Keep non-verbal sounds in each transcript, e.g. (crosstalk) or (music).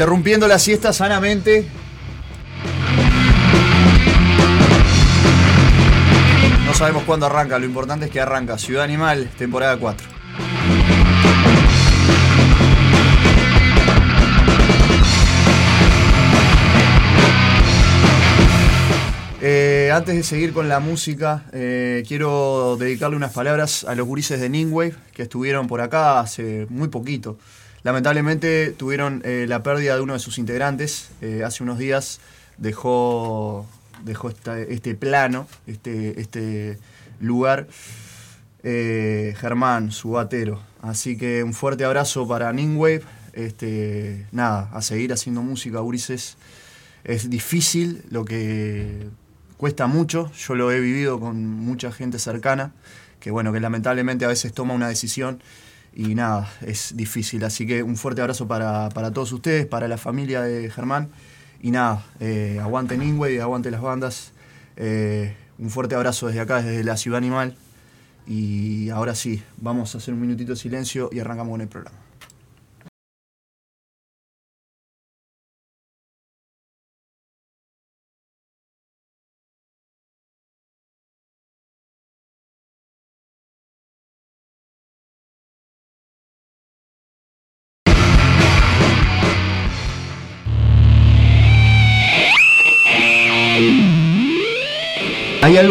Interrumpiendo la siesta sanamente. No sabemos cuándo arranca, lo importante es que arranca. Ciudad Animal, temporada 4. Eh, antes de seguir con la música, eh, quiero dedicarle unas palabras a los gurises de Ningwave que estuvieron por acá hace muy poquito. Lamentablemente tuvieron eh, la pérdida de uno de sus integrantes. hace unos días dejó, dejó este plano, este, este lugar, Germán, su batero. Así que un fuerte abrazo para Ningwave. Este, nada, a seguir haciendo música, gurises. Es difícil lo que cuesta mucho, yo lo he vivido con mucha gente cercana, que bueno, que lamentablemente a veces toma una decisión y nada, es difícil. Así que un fuerte abrazo para, todos ustedes, para la familia de Germán y nada, eh, aguante Ningüe y aguante las bandas. Eh, un fuerte abrazo desde acá, desde la Ciudad Animal. Y ahora sí, vamos a hacer un minutito de silencio y arrancamos con el programa.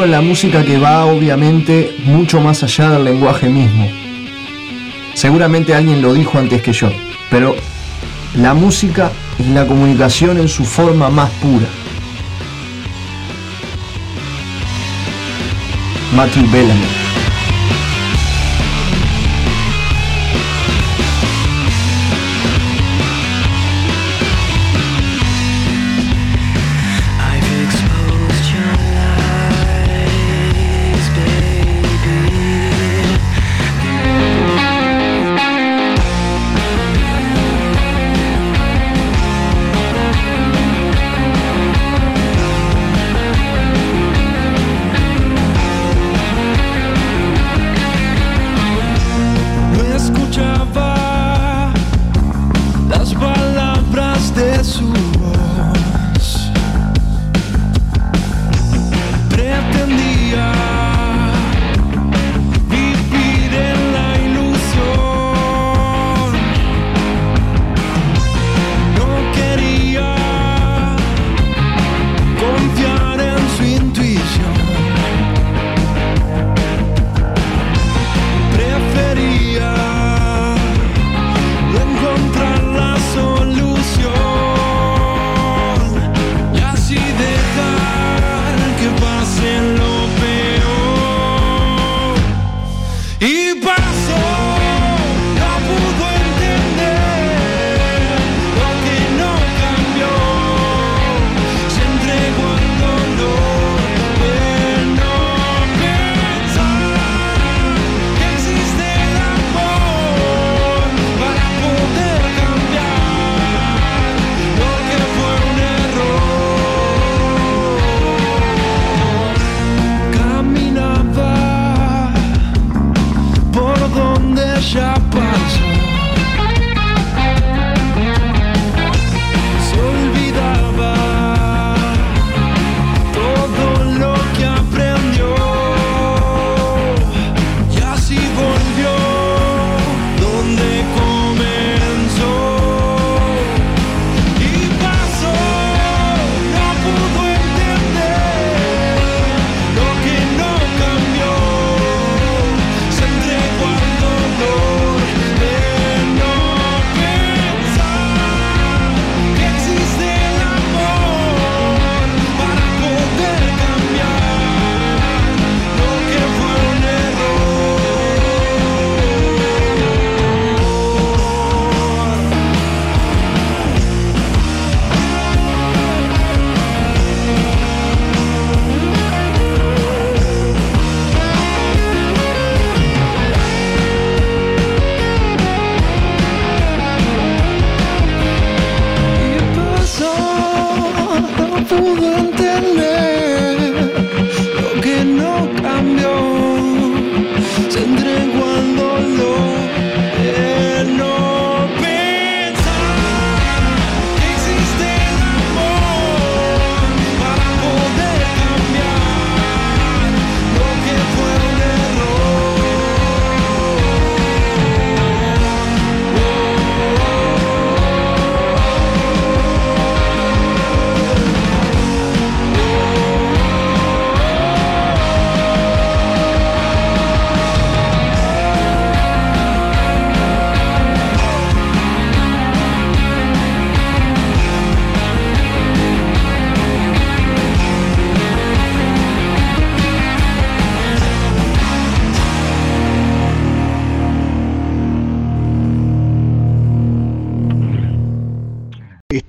La música que va obviamente mucho más allá del lenguaje mismo. Seguramente alguien lo dijo antes que yo, pero la música es la comunicación en su forma más pura. Matthew Bellamy.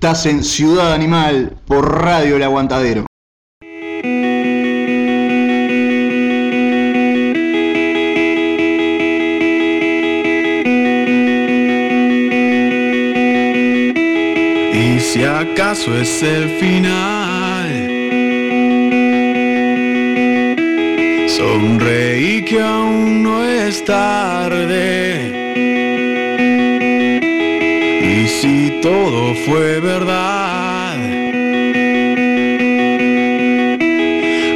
Estás en Ciudad Animal por Radio El Aguantadero. Y si acaso es el final, sonreí que aún no es tarde. Fue verdad,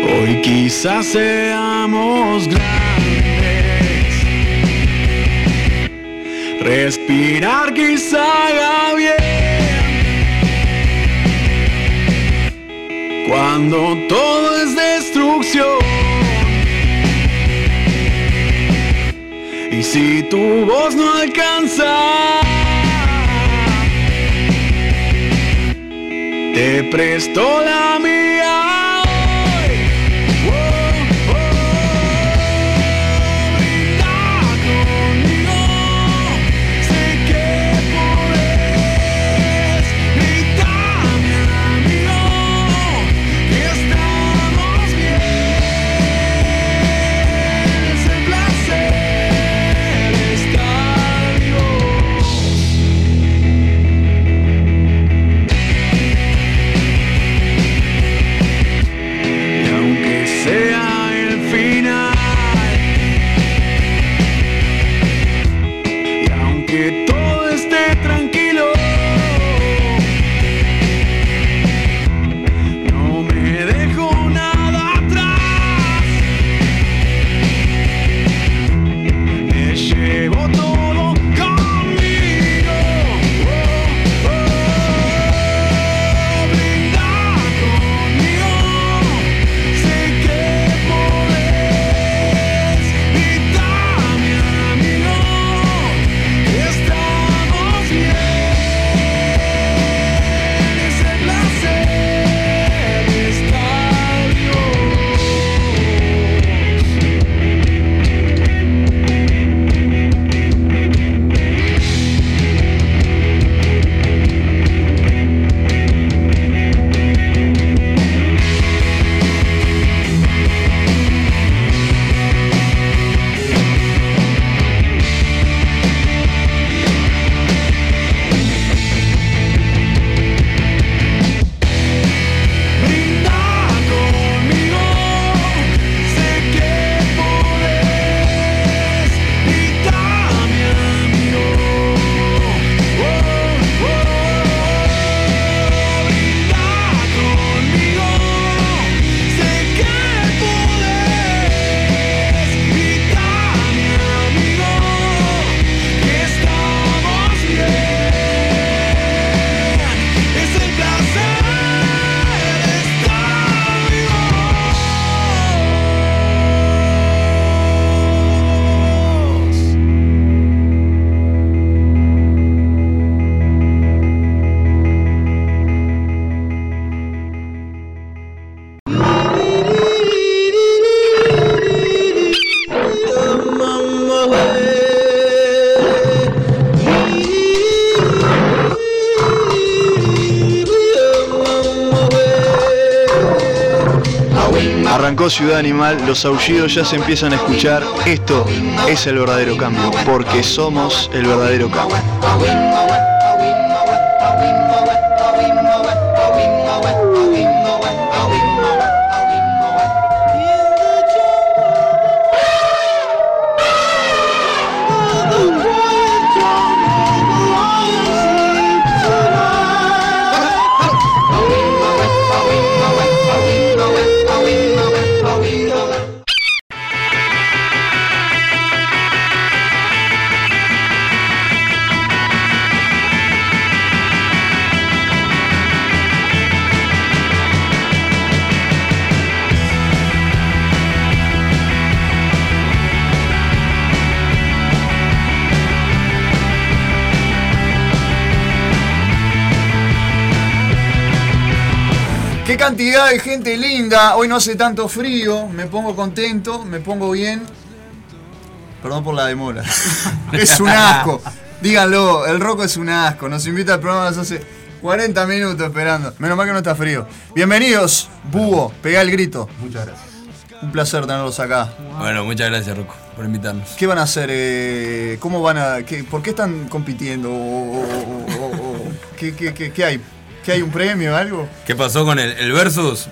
hoy quizás seamos grandes. Respirar quizá haga bien. Cuando todo es destrucción. Y si tu voz no alcanza, te presto la Ciudad Animal, los aullidos ya se empiezan a escuchar. Esto es el verdadero cambio, porque somos el verdadero cambio. Cantidad de gente linda. Hoy no hace tanto frío. Me pongo contento, me pongo bien. Perdón por la demora. (laughs) es un asco. Díganlo, el roco es un asco. Nos invita al programa, nos hace. 40 minutos esperando. Menos mal que no está frío. Bienvenidos, Búho, pegá el grito. Muchas gracias. Un placer tenerlos acá. Bueno, muchas gracias, Rocco, por invitarnos. ¿Qué van a hacer? eh, ¿Cómo van a.? qué- ¿Por qué están compitiendo? ¿O- o- o- o- ¿qué, qué- qué- qué hay? ¿Qué hay un premio algo? ¿Qué pasó con el, el Versus?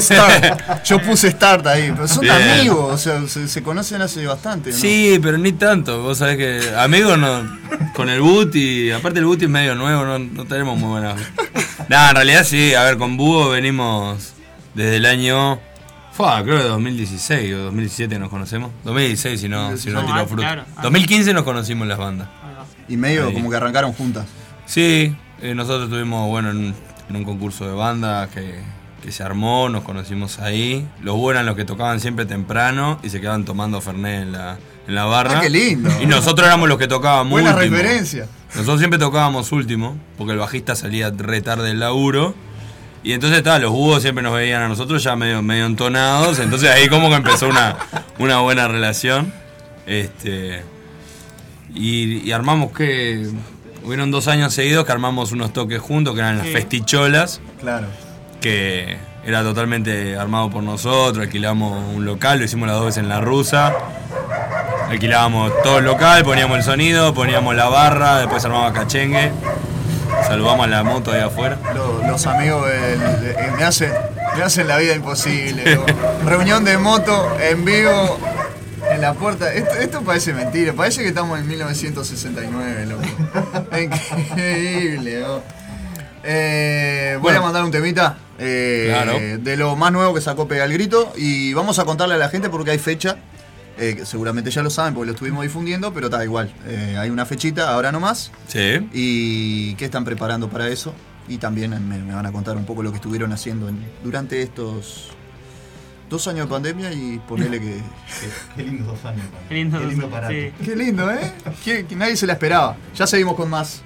Start. (laughs) Yo puse Start ahí. Pero son Bien. amigos, o sea, se, se conocen hace bastante. ¿no? Sí, pero ni tanto. Vos sabés que amigos no, con el Buti, aparte el Buti es medio nuevo, no, no tenemos muy buena. Nada, en realidad sí, a ver, con Búho venimos desde el año. Fue, creo que 2016 o 2017 nos conocemos. 2016 si no, si no No, tiró fruto. claro, ah. 2015 nos conocimos las bandas. Y medio Ahí. como que arrancaron juntas. Sí, eh, nosotros estuvimos, bueno, en, en un concurso de banda que, que se armó, nos conocimos ahí. Los buenos eran los que tocaban siempre temprano y se quedaban tomando Fernet en la, en la barra. Ah, qué lindo. Y nosotros éramos los que tocábamos Buena último. referencia. Nosotros siempre tocábamos último, porque el bajista salía re tarde del laburo. Y entonces está, los búhos siempre nos veían a nosotros ya medio, medio entonados. Entonces ahí como que empezó una, una buena relación. Este. Y, y armamos que. Hubieron dos años seguidos que armamos unos toques juntos, que eran las Sí. festicholas, Claro. que era totalmente armado por nosotros, alquilamos un local, lo hicimos las dos veces en la rusa. Alquilábamos todo el local, poníamos el sonido, poníamos la barra, después armaba cachengue. Saludamos a la moto ahí afuera. Lo- los amigos del- de- eh, me, hacen, me hacen la vida imposible. (laughs) Reunión de moto en vivo en la puerta. Esto, esto parece mentira, parece que estamos en 1969, loco. (laughs) Increíble. Eh, voy Bueno. a mandar un temita eh, Claro. de lo más nuevo que sacó Pega el Grito y vamos a contarle a la gente porque hay fecha. eh, que seguramente ya lo saben porque lo estuvimos difundiendo, pero está igual. hay una fechita, ahora nomás. Sí. ¿Y qué están preparando para eso? Y también me, me van a contar un poco lo que estuvieron haciendo en- durante estos dos años de pandemia y ponerle que... Qué, qué lindos dos años. Qué lindo, Qué lindo sí. parate. Qué lindo, ¿eh? Que, que nadie se la esperaba. Ya seguimos con más.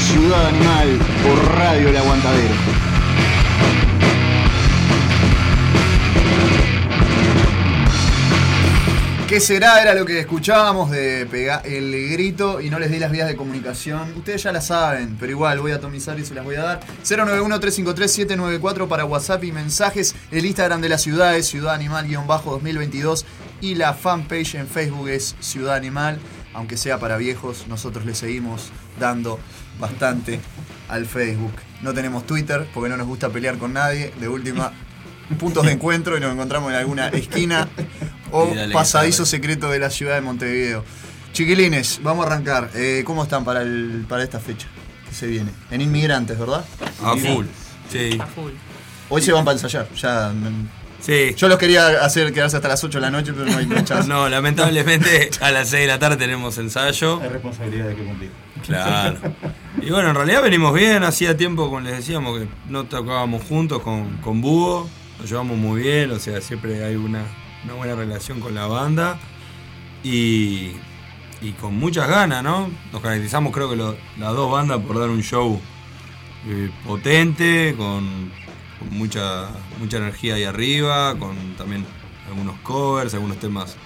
Ciudad Animal por Radio El Aguantadero. ¿Qué será? Era lo que escuchábamos de pegar el grito y no les di las vías de comunicación. Ustedes ya la saben, pero igual voy a atomizar y se las voy a dar. 091-353-794 para WhatsApp y mensajes. El Instagram de la ciudad es Ciudad Animal-2022 y la fanpage en Facebook es Ciudad Animal. Aunque sea para viejos, nosotros le seguimos dando bastante al Facebook. No tenemos Twitter porque no nos gusta pelear con nadie. De última, (laughs) puntos de encuentro y nos encontramos en alguna esquina (laughs) o pasadizo secreto de la ciudad de Montevideo. Chiquilines, vamos a arrancar. Eh, ¿Cómo están para, el, para esta fecha que se viene? En inmigrantes, ¿verdad? A full. Sí. A full. Hoy se van para ensayar. Ya, mm, Sí. yo los quería hacer quedarse hasta las 8 de la noche, pero no hay no hay chance. No, lamentablemente a las 6 de la tarde tenemos ensayo. Hay responsabilidad de que cumplir. Claro. (laughs) Y bueno, en realidad venimos bien, hacía tiempo, como les decíamos, que no tocábamos juntos con, con Búho, nos llevamos muy bien, o sea, siempre hay una, una buena relación con la banda y, y con muchas ganas, ¿no? Nos caracterizamos creo que las dos bandas por dar un show eh, potente, con, con mucha, mucha energía ahí arriba, con también algunos covers, algunos temas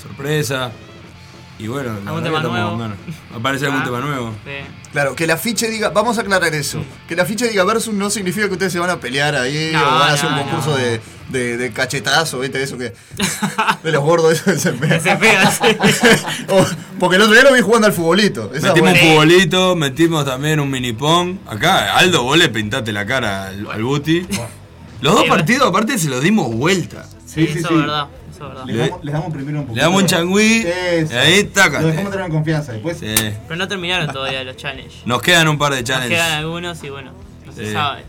sorpresa. Y bueno, la. ¿Aparece algún Ah. tema nuevo? Sí. Claro, que el afiche diga, vamos a aclarar eso, que el afiche diga versus no significa que ustedes se van a pelear ahí No, o van a hacer un concurso no. de, de, de cachetazo, ¿viste? Eso que. de los gordos, eso (laughs) pega, sí. (laughs) O- porque el otro día lo vi jugando al futbolito. Esa Metimos un futbolito, metimos también un mini pong. Acá, Aldo, vos le pintaste la cara al, al Buti. Los dos Sí, partidos, aparte, se los dimos vuelta. Sí, sí, eso sí. es verdad. Eso es verdad. Les damos, les damos primero un poquito. Le damos un changüí, Eso. y ahí, tácate. Lo dejamos tener confianza. Después, Sí. Pero no terminaron todavía los challenges. Nos quedan un par de Nos challenges. quedan algunos y bueno, no se sabe.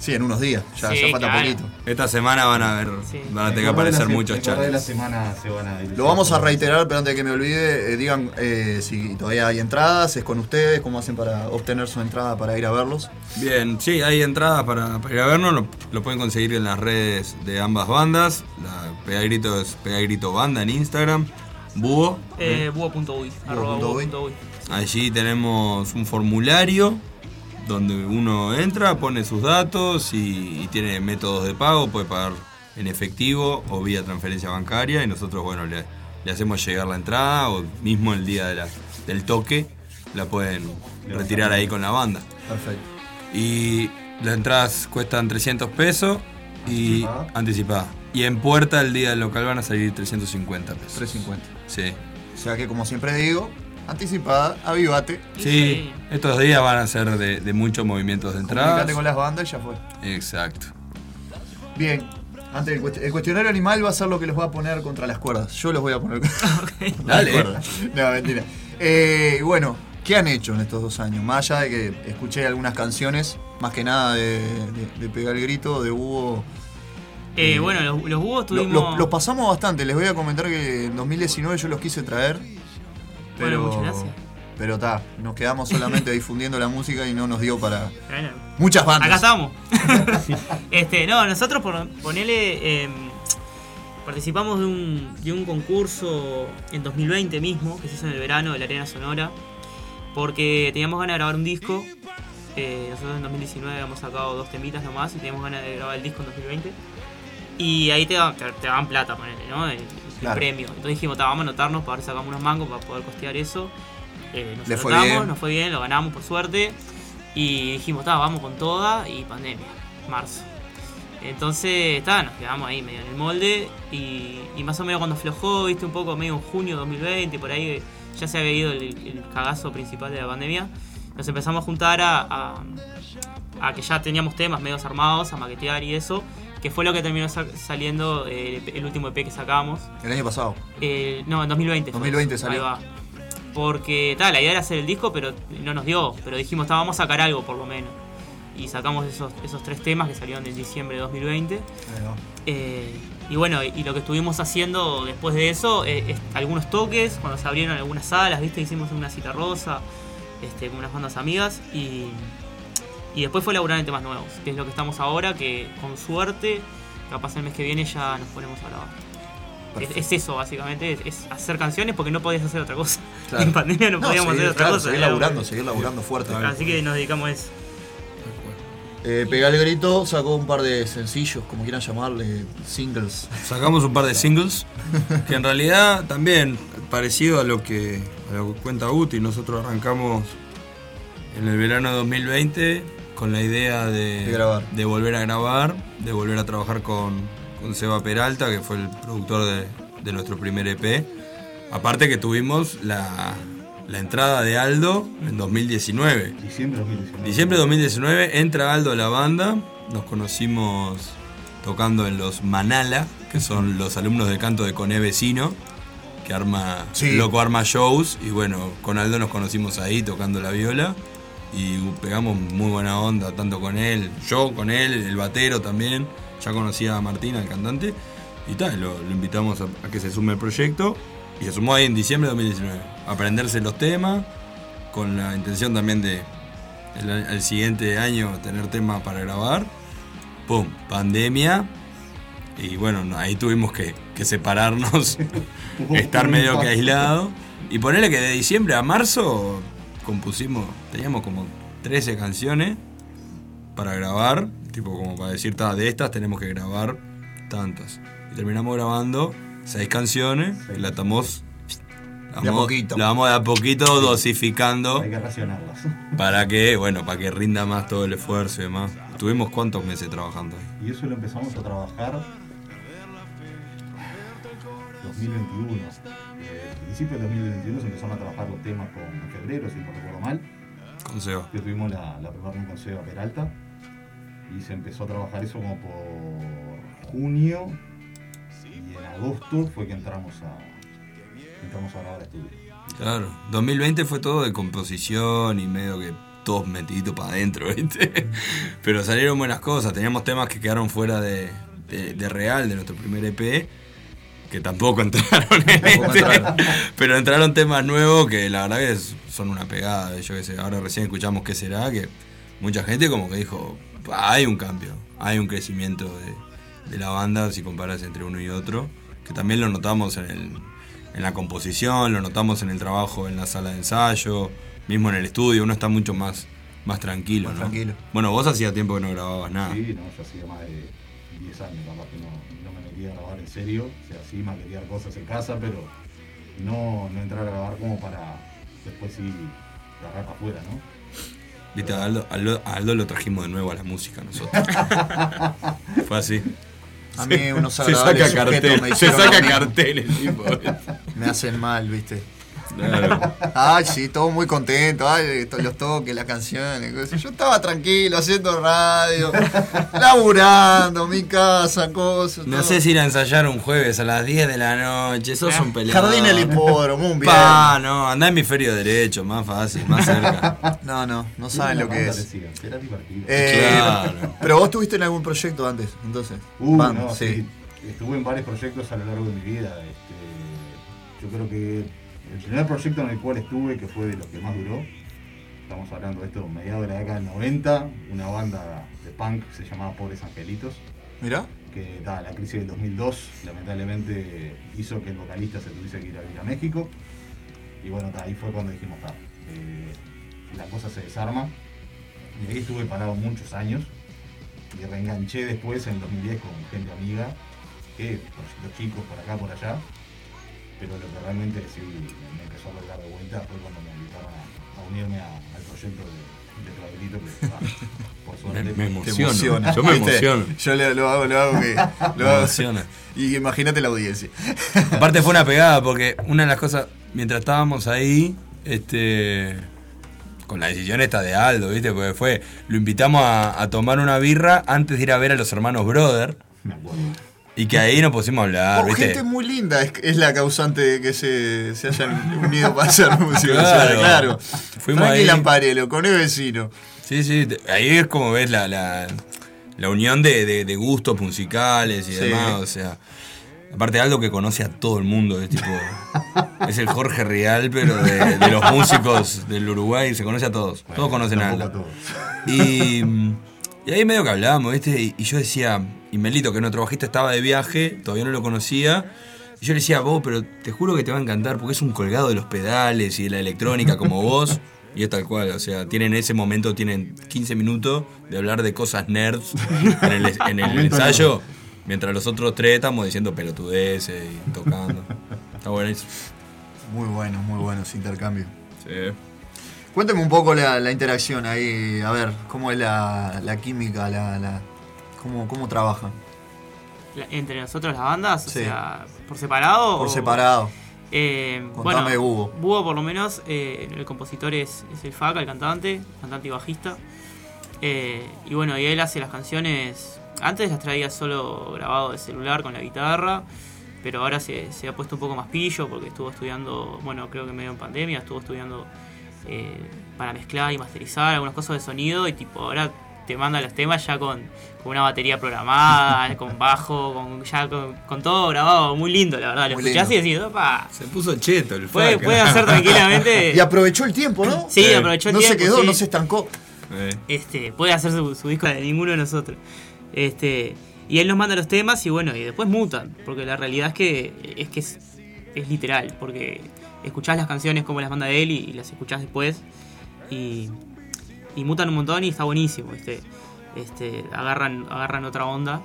Sí, en unos días, ya, Sí, ya falta claro. poquito. Esta semana van a ver, Sí. van a tener que aparecer la muchos el correr de la challenges. semana se van a ir. Lo vamos a reiterar, pero antes de que me olvide, eh, digan eh, si todavía hay entradas, es con ustedes, cómo hacen para obtener su entrada para ir a verlos. Bien, sí, hay entradas para, para ir a vernos, lo, lo pueden conseguir en las redes de ambas bandas. La Pega Grito es Pega Grito Banda en Instagram. Búho. Eh, Búho.uy. búho.uy. Allí tenemos un formulario donde uno entra, pone sus datos y, y tiene métodos de pago, puede pagar en efectivo o vía transferencia bancaria y nosotros, bueno, le, le hacemos llegar la entrada o mismo el día de la- del toque la pueden retirar ahí con la banda. Perfecto. Y las entradas cuestan 300 pesos y Anticipada. anticipada. Y en puerta el día del local van a salir 350 pesos. 350. Sí. O sea que, como siempre digo, anticipada, avivate, Sí, estos días van a ser de, de muchos movimientos de entradas. comunicate con las bandas y ya fue. Exacto. Bien. Antes el, cuest- el cuestionario animal va a ser lo que los va a poner contra las cuerdas. Yo los voy a poner (laughs) contra las Dale. cuerdas. No, mentira. Eh, bueno, ¿qué han hecho en estos dos años? Más allá de que escuché algunas canciones, más que nada de, de- de Pegar el Grito, de Hugo. Eh, bueno, los, los búhos tuvimos. lo- los pasamos bastante. Les voy a comentar que en 2019 yo los quise traer. Pero, Bueno, muchas gracias. Pero está, nos quedamos solamente difundiendo la música y no nos dio para Bueno, muchas bandas. Acá estamos. (laughs) este, no, nosotros por ponerle. participamos de un, de un concurso en 2020 mismo, que se hizo en el verano de la Arena Sonora, porque teníamos ganas de grabar un disco. Eh, nosotros en 2019 habíamos sacado dos temitas nomás y teníamos ganas de grabar el disco en 2020. Y ahí te, dan- te, te dan plata, ponele, ¿no? El premio. Entonces dijimos, "Ta, vamos a anotarnos para ver si sacamos unos mangos para poder costear eso. Eh, nos Le fue anotamos, bien. nos fue bien, lo ganamos por suerte. Y dijimos, "Ta, vamos con toda y pandemia, marzo. Entonces, está, nos quedamos ahí medio en el molde y, y más o menos cuando aflojó, viste, un poco medio en junio de 2020, por ahí ya se había ido el, el cagazo principal de la pandemia, nos empezamos a juntar a, a- a que ya teníamos temas medios armados, a maquetear y eso, que fue lo que terminó sa- saliendo eh, el, último EP que sacamos. El año pasado. Eh, no, en 2020. fue 2020 eso, salió. ahí va. Porque tal, la idea era hacer el disco, pero no nos dio. Pero dijimos, "Ta, vamos a sacar algo por lo menos. Y sacamos esos, esos tres temas que salieron en diciembre de 2020. Ahí va. Eh, y bueno, y lo que estuvimos haciendo después de eso, eh, es algunos toques, cuando se abrieron algunas salas, ¿viste? Hicimos una cita rosa, este, con unas bandas amigas y, y después fue laburar en temas nuevos, que es lo que estamos ahora, que con suerte, capaz el mes que viene ya nos ponemos a grabar. Es, es eso, básicamente, es, es hacer canciones porque no podías hacer otra cosa. (laughs) Claro. En pandemia no, podíamos seguir, hacer otra claro, cosa. Seguir laburando, seguir laburando fuerte. Así que nos dedicamos a eso. Eh, Pega el grito, sacó un par de sencillos, como quieran llamarle, singles. Sacamos un par de singles que en realidad también parecido a lo que, a lo que cuenta Uti, nosotros arrancamos en el verano de 2020 con la idea de, De grabar. de volver a grabar, de volver a trabajar con, con Seba Peralta, que fue el productor de, de nuestro primer EP. Aparte que tuvimos la, la entrada de Aldo en 2019. Diciembre de 2019. Diciembre de 2019 entra Aldo a la banda, nos conocimos tocando en los Manala, que son los alumnos de canto de Coné Vecino, que arma, Sí. loco arma shows, y bueno, con Aldo nos conocimos ahí tocando la viola, y pegamos muy buena onda, tanto con él, yo con él, el batero también, ya conocía a Martina, el cantante, y tal, lo, lo invitamos a, a que se sume al proyecto, y se sumó ahí en diciembre de 2019, a aprenderse los temas, con la intención también de el, el siguiente año tener tema para grabar. Pum, pandemia. Y bueno, no, ahí tuvimos que, que separarnos, (laughs) (laughs) estar medio que aislado. Y ponerle que de diciembre a marzo compusimos, teníamos como 13 canciones para grabar, tipo como para decir, "Ta, de estas tenemos que grabar tantas. Y terminamos grabando seis canciones, y la estamos... la De a vamos- poquito. La vamos de a poquito dosificando Hay que racionarlas. (laughs) para que, bueno, para que rinda más todo el esfuerzo y demás. Tuvimos cuántos meses trabajando ahí. Y eso lo empezamos a trabajar 2021. Eh, al principio del 2021 se empezaron a trabajar los temas con en febrero, si no recuerdo mal. Con Seba. Que tuvimos la, la primera reunión con Seba Peralta. Y se empezó a trabajar eso como por junio. Y en agosto fue que entramos a, entramos a grabar estudio. Claro. 2020 fue todo de composición y medio que todos metiditos para adentro, (laughs) ¿viste? Pero salieron buenas cosas. Teníamos temas que quedaron fuera de, de- de Real, de nuestro primer EP, que tampoco entraron en Tampoco este. entraron. Pero entraron temas nuevos que la verdad que es- son una pegada. Yo qué sé, ahora recién escuchamos qué será, que mucha gente como que dijo, "Pa, hay un cambio, hay un crecimiento de, de la banda si comparas entre uno y otro, que también lo notamos en, el, en la composición, lo notamos en el trabajo en la sala de ensayo, mismo en el estudio, uno está mucho más, más tranquilo. Más ¿no? tranquilo. Bueno, vos hacía tiempo que no grababas nada. Sí, no, yo hacía más de 10 años capaz que no, no me metía a grabar en serio. O sea, sí maquetear cosas en casa, pero no, no entrar a grabar como para después sí agarrar para afuera, ¿no? Viste, a Aldo, Aldo- lo trajimos de nuevo a la música nosotros. (laughs) Fue así. A mí unos Se saca cartel, me se saca carteles, tipo. (laughs) Me hacen mal, ¿viste? Claro. Ay, sí, todo muy contento. Ay, los toques, las canciones. cosas. Yo estaba tranquilo, haciendo radio, laburando, mi casa, cosas. No todo. sé si ir a ensayar un jueves a las 10 de la noche, sos un peleador. Jardín el hipódromo, un bien. Pa, no, andá hemisferio derecho, más fácil, más cerca. (laughs) No, no, no saben lo que es. Eh, Claro. Pero vos tuviste en algún proyecto antes, entonces. Uh, Band, no, sí. sí. Estuve en varios proyectos a lo largo de mi vida. Este, yo creo que el primer proyecto en el cual estuve, que fue de los que más duró, estamos hablando de esto, mediados de la década del 90, una banda de punk que se llamaba Pobres Angelitos, Mirá. que ta, la crisis del 2002 lamentablemente hizo que el vocalista se tuviese que ir a vivir a México. Y bueno, ta, ahí fue cuando dijimos, ta, eh, la cosa se desarma. Y ahí estuve parado muchos años. Y reenganché después en 2010 con gente amiga, que proyectos chicos por acá, por allá. Pero lo que realmente sí me empezó a dar de vuelta fue cuando me invitaron a, a unirme a- al proyecto de, de que (laughs) por Me, suerte. me emociona. Yo me (laughs) emociono. Yo lo, lo hago, lo hago que. Lo Me hago. emociona. Y imagínate la audiencia. (laughs) Aparte fue una pegada porque una de las cosas, mientras estábamos ahí, este con la decisión esta de Aldo, ¿viste? Porque fue, lo invitamos a, a tomar una birra antes de ir a ver a los hermanos Brother Me acuerdo. Y que ahí nos pusimos a hablar, Oh, ¿viste? gente muy linda es, es la causante de que se, se hayan unido para hacer (laughs) música. Claro. claro. Fuimos Frankie ahí. Lamparello, con el vecino. Sí, sí, ahí es como ves la, la, la unión de, de- de gustos musicales y Sí. demás, o sea. Aparte Aldo que conoce a todo el mundo, es tipo. (laughs) es el Jorge Real, pero de, de los músicos del Uruguay, se conoce a todos. todos conocen a Aldo. todos. Y, (laughs) y ahí medio que hablábamos, ¿viste? Y, y yo decía, y Melito, que nuestro bajista estaba de viaje, todavía no lo conocía, Y yo le decía, vos, pero te juro que te va a encantar porque es un colgado de los pedales y de la electrónica como (laughs) vos. Y es tal cual, o sea, tienen ese momento, tienen 15 minutos de hablar de cosas nerds en el, en el ensayo, mientras los otros tres estamos diciendo pelotudeces y tocando. Está buenísimo. Muy bueno, muy bueno ese intercambio. Sí. Cuénteme un poco la, la interacción ahí, a ver, cómo es la, la química, la, la- cómo, cómo trabajan. La- entre nosotros las bandas, Sí. o sea, por separado. Por o- separado. Eh, Contame bueno, Búho. Búho, por lo menos, eh, el compositor es, es el Faca, el cantante, cantante y bajista. Eh, y bueno, y él hace las canciones. Antes las traía solo grabado de celular con la guitarra, pero ahora se, se ha puesto un poco más pillo porque estuvo estudiando, bueno, creo que medio en pandemia, estuvo estudiando eh, para mezclar y masterizar algunas cosas de sonido y tipo ahora te manda los temas ya con, con una batería programada, (laughs) con bajo, con ya con, con todo grabado, muy lindo la verdad. Lo Muy escuchás y decís, opa, Se puso cheto el Puede, Faca. puede hacer tranquilamente. (laughs) Y aprovechó el tiempo, ¿no? Sí, aprovechó el no tiempo. se quedó, sí. no se estancó. Eh. Este, puede hacer su, su disco de ninguno de nosotros. Este, y él nos manda los temas y bueno, y después mutan. Porque la realidad es que es que es, es literal. Porque escuchás las canciones como las manda él y, y las escuchás después. Y, y mutan un montón y está buenísimo. Este, este, agarran, agarran otra onda.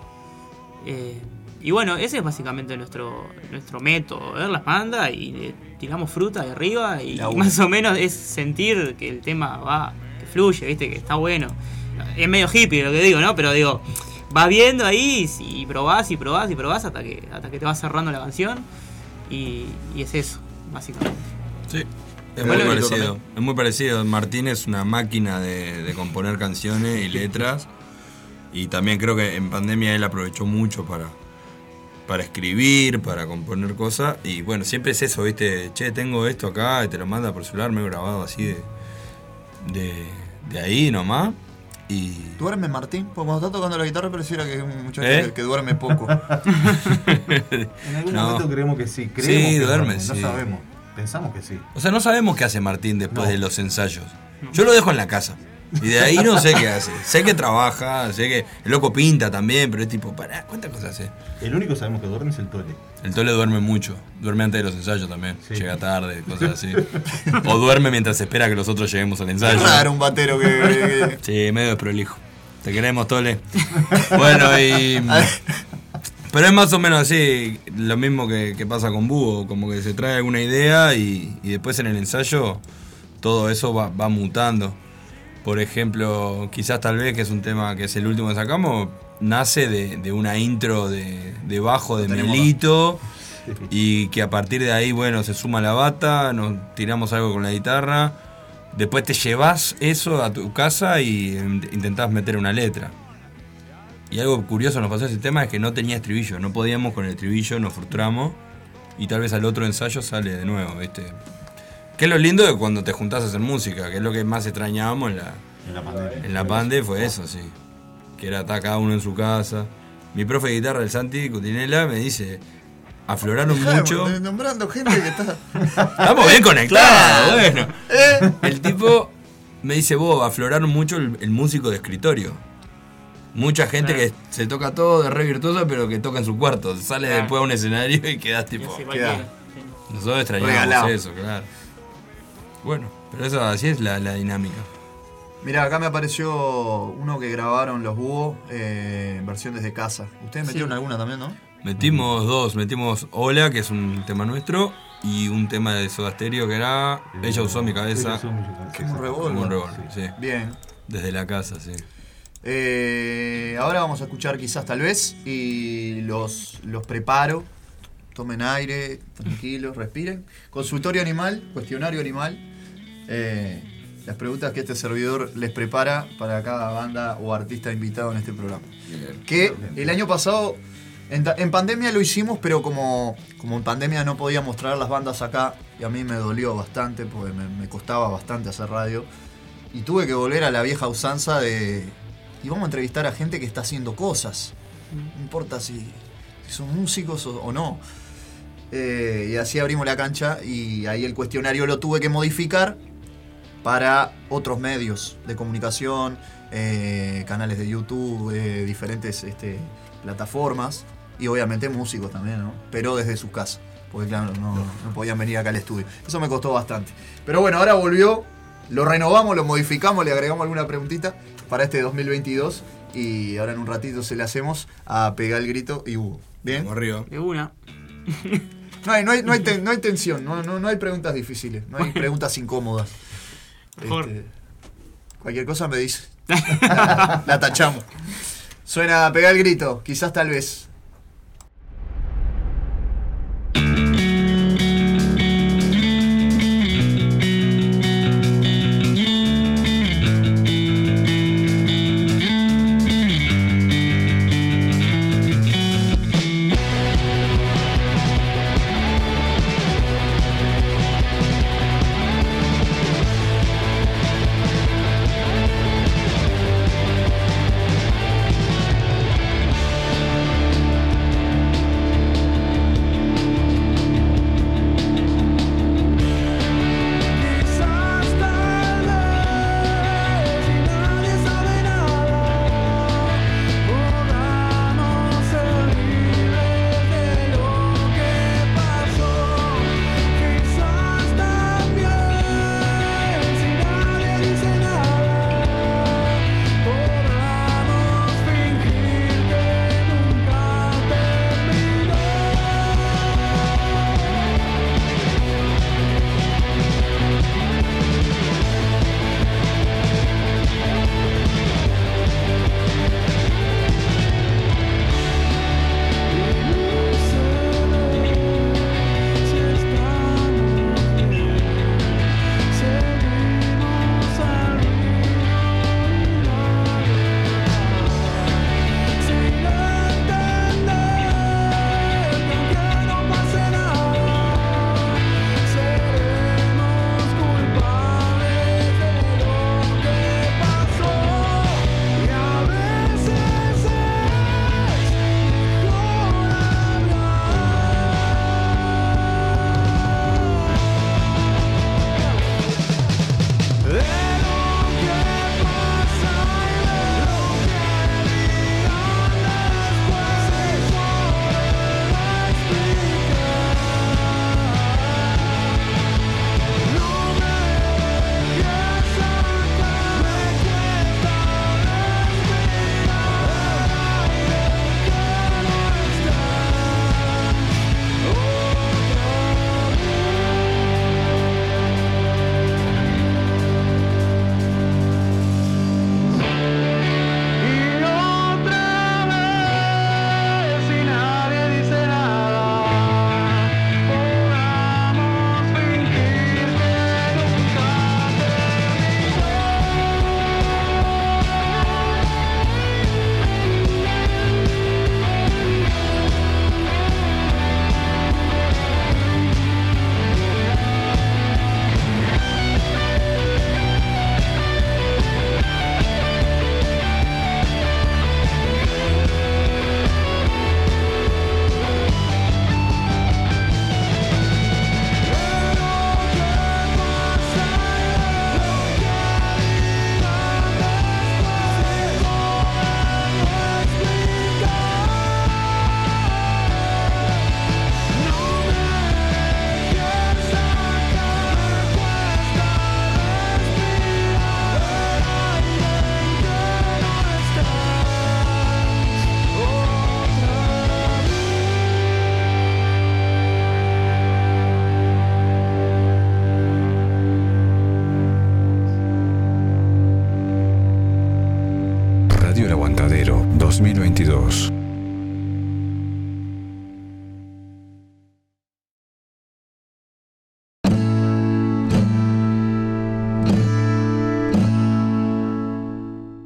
Eh, y bueno, ese es básicamente nuestro, nuestro método. Ver las bandas y le tiramos fruta de arriba y, más o menos es sentir que el tema va, que fluye, viste, que está bueno. Es medio hippie lo que digo, ¿no? Pero digo, vas viendo ahí y, y probás y probás y probás hasta que, hasta que te va cerrando la canción. Y, y es eso, básicamente. Sí. Es muy parecido. Es muy parecido. Martín es una máquina de, de componer canciones y letras. Y también creo que en pandemia él aprovechó mucho para, para escribir, para componer cosas. Y bueno, siempre es eso, ¿viste? Che, tengo esto acá y te lo manda por celular, me he grabado así de, de, de ahí nomás. Y. ¿Duerme Martín? Porque cuando está tocando la guitarra pareciera que es un muchacho ¿Eh? que, duerme poco. (laughs) En algún No. momento creemos que sí. Creemos Sí, que duerme, No sí. sabemos. Pensamos que sí. O sea, no sabemos qué hace Martín después No. de los ensayos. Yo lo dejo en la casa. Y de ahí no sé qué hace. Sé que trabaja, sé que el loco pinta también, pero es tipo, pará, ¿cuántas cosas hace? El único que sabemos que duerme es el tole. El Tole duerme mucho. Duerme antes de los ensayos también. Sí. Llega tarde, cosas así. o duerme mientras espera que los otros lleguemos al ensayo. Raro un batero que. que- Sí, medio desprolijo. Te queremos, Tole. Bueno, y. Pero es más o menos así, lo mismo que, que pasa con Búho, como que se trae alguna idea y, y después en el ensayo todo eso va, va mutando. Por ejemplo, quizás tal vez, que es un tema que es el último que sacamos, nace de, de una intro de, de bajo de tenemos Melito y que a partir de ahí, bueno, se suma la bata, nos tiramos algo con la guitarra, después te llevas eso a tu casa y in- intentás meter una letra. Y algo curioso nos pasó ese tema es que no tenía estribillo, no podíamos con el estribillo, nos frustramos y tal vez al otro ensayo sale de nuevo, ¿viste? Que es lo lindo de cuando te juntás a hacer música, que es lo que más extrañábamos en la, En la pandemia. en la pande fue eso, sí. Que era estar cada uno en su casa. Mi profe de guitarra, el Santi Cutinela, me dice, afloraron Dejá mucho. Nombrando gente que está. Estamos bien conectados, Claro. bueno. ¿Eh? El tipo me dice, vos, afloraron mucho el, el músico de escritorio. Mucha gente Claro. que se toca todo de re virtuosa, pero que toca en su cuarto. Sale Claro. después a un escenario y quedas Y tipo... Nosotros extrañamos Regalado. eso, claro. Bueno, pero eso así es la, la dinámica. Mirá, acá me apareció uno que grabaron los búhos eh, en versión desde casa. Ustedes metieron alguna también, ¿no? Metimos dos, metimos Hola, que es un tema nuestro, y un tema de Soda Stereo que era Ella usó mi cabeza Ella usó mi cabeza. Como un revólver. como un revólver, sí. Bien. Desde la casa, sí. Eh, ahora vamos a escuchar quizás tal vez y los, los preparo. Tomen aire, tranquilos, respiren. Consultorio animal, cuestionario animal. Eh, las preguntas que este servidor les prepara para cada banda o artista invitado en este programa. Que el año pasado, en, pandemia lo hicimos, pero como, como en pandemia no podíamos traer las bandas acá, y a mí me dolió bastante, porque me, me costaba bastante hacer radio, y tuve que volver a la vieja usanza de... Y vamos a entrevistar a gente que está haciendo cosas. No importa si, si son músicos o, o no. Eh, y así abrimos la cancha y ahí el cuestionario lo tuve que modificar para otros medios de comunicación, eh, canales de YouTube, eh, diferentes este, plataformas. Y obviamente músicos también, ¿no? Pero desde su casa. Porque claro, no, no podían venir acá al estudio. Eso me costó bastante. Pero bueno, ahora volvió, lo renovamos, lo modificamos, le agregamos alguna preguntita para este 2022. Y ahora en un ratito se le hacemos a pegar el grito y Hugo. ¿Bien? Arriba. De una. No hay, no hay, no hay, (laughs) ten- no hay tensión, no, no, no hay preguntas difíciles, no hay preguntas incómodas. Mejor. Este, cualquier cosa me dice. La, (laughs) la tachamos. Suena pegar el grito, quizás tal vez.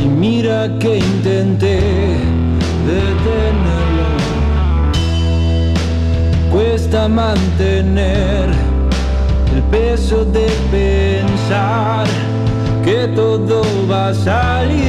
y mira que intenté detenerlo. Cuesta mantener el peso de pensar que todo va a salir.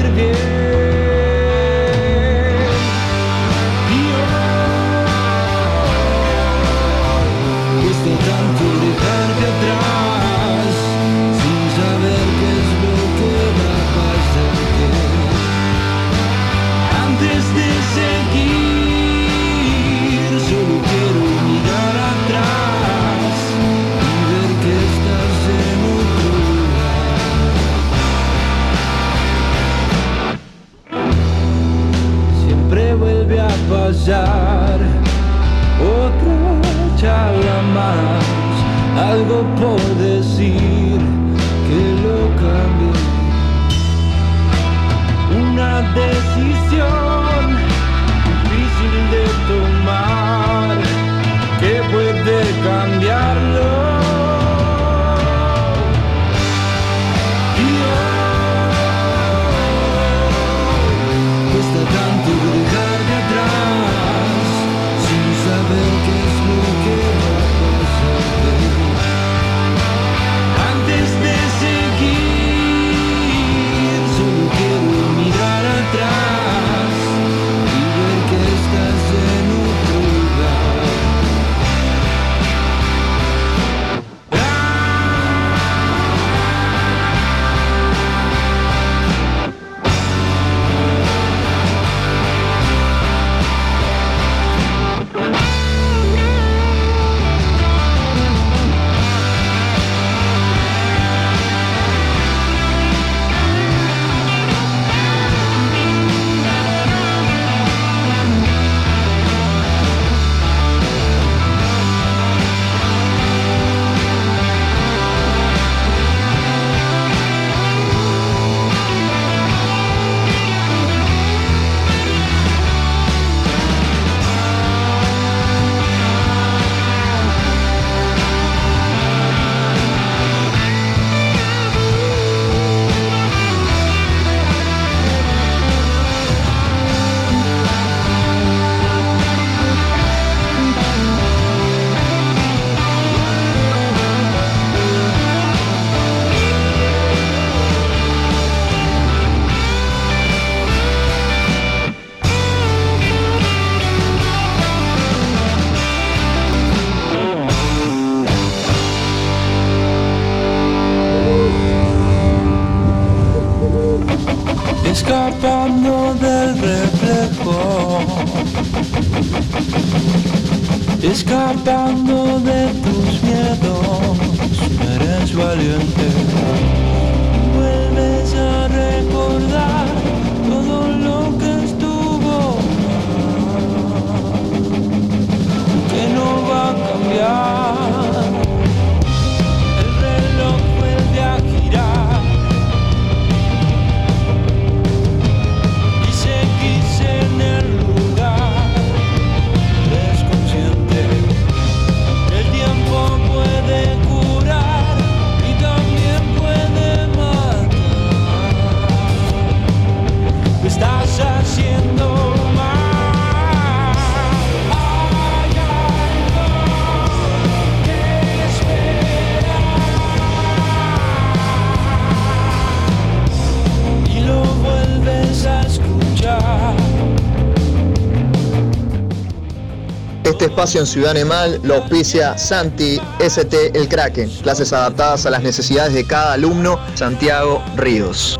espacio en Ciudad Animal lo auspicia Santi ST El Kraken, clases adaptadas a las necesidades de cada alumno, Santiago Ríos.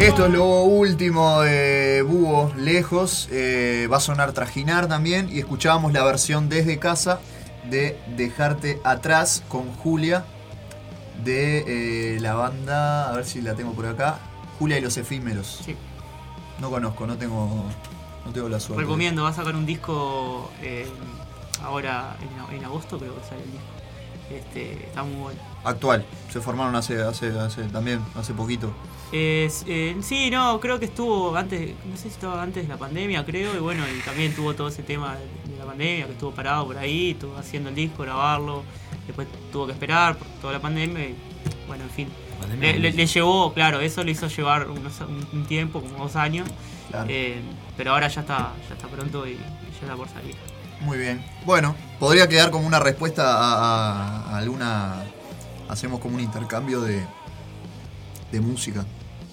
Esto es lo último de Búho Lejos, eh, va a sonar Trajinar también y escuchábamos la versión desde casa de Dejarte Atrás con Julia de eh, la banda, a ver si la tengo por acá, Julia y los efímeros. Sí. No conozco, no tengo, no tengo la suerte. Recomiendo, va a sacar un disco eh, ahora en, en, agosto, creo que sale el disco. Este, está muy bueno. Actual, se formaron hace, hace, hace también, hace poquito. Eh, sí, no, creo que estuvo antes, no sé si estaba antes de la pandemia, creo, y bueno, y también tuvo todo ese tema de la pandemia, que estuvo parado por ahí, estuvo haciendo el disco, grabarlo, después tuvo que esperar por toda la pandemia, y bueno, en fin. Le, le- le llevó, claro, eso le hizo llevar unos- un, tiempo, como dos años, Claro. eh, pero ahora ya está, ya está pronto y, y ya está por salir. Muy bien. Bueno, podría quedar como una respuesta a, a- a alguna. Hacemos como un intercambio de, de música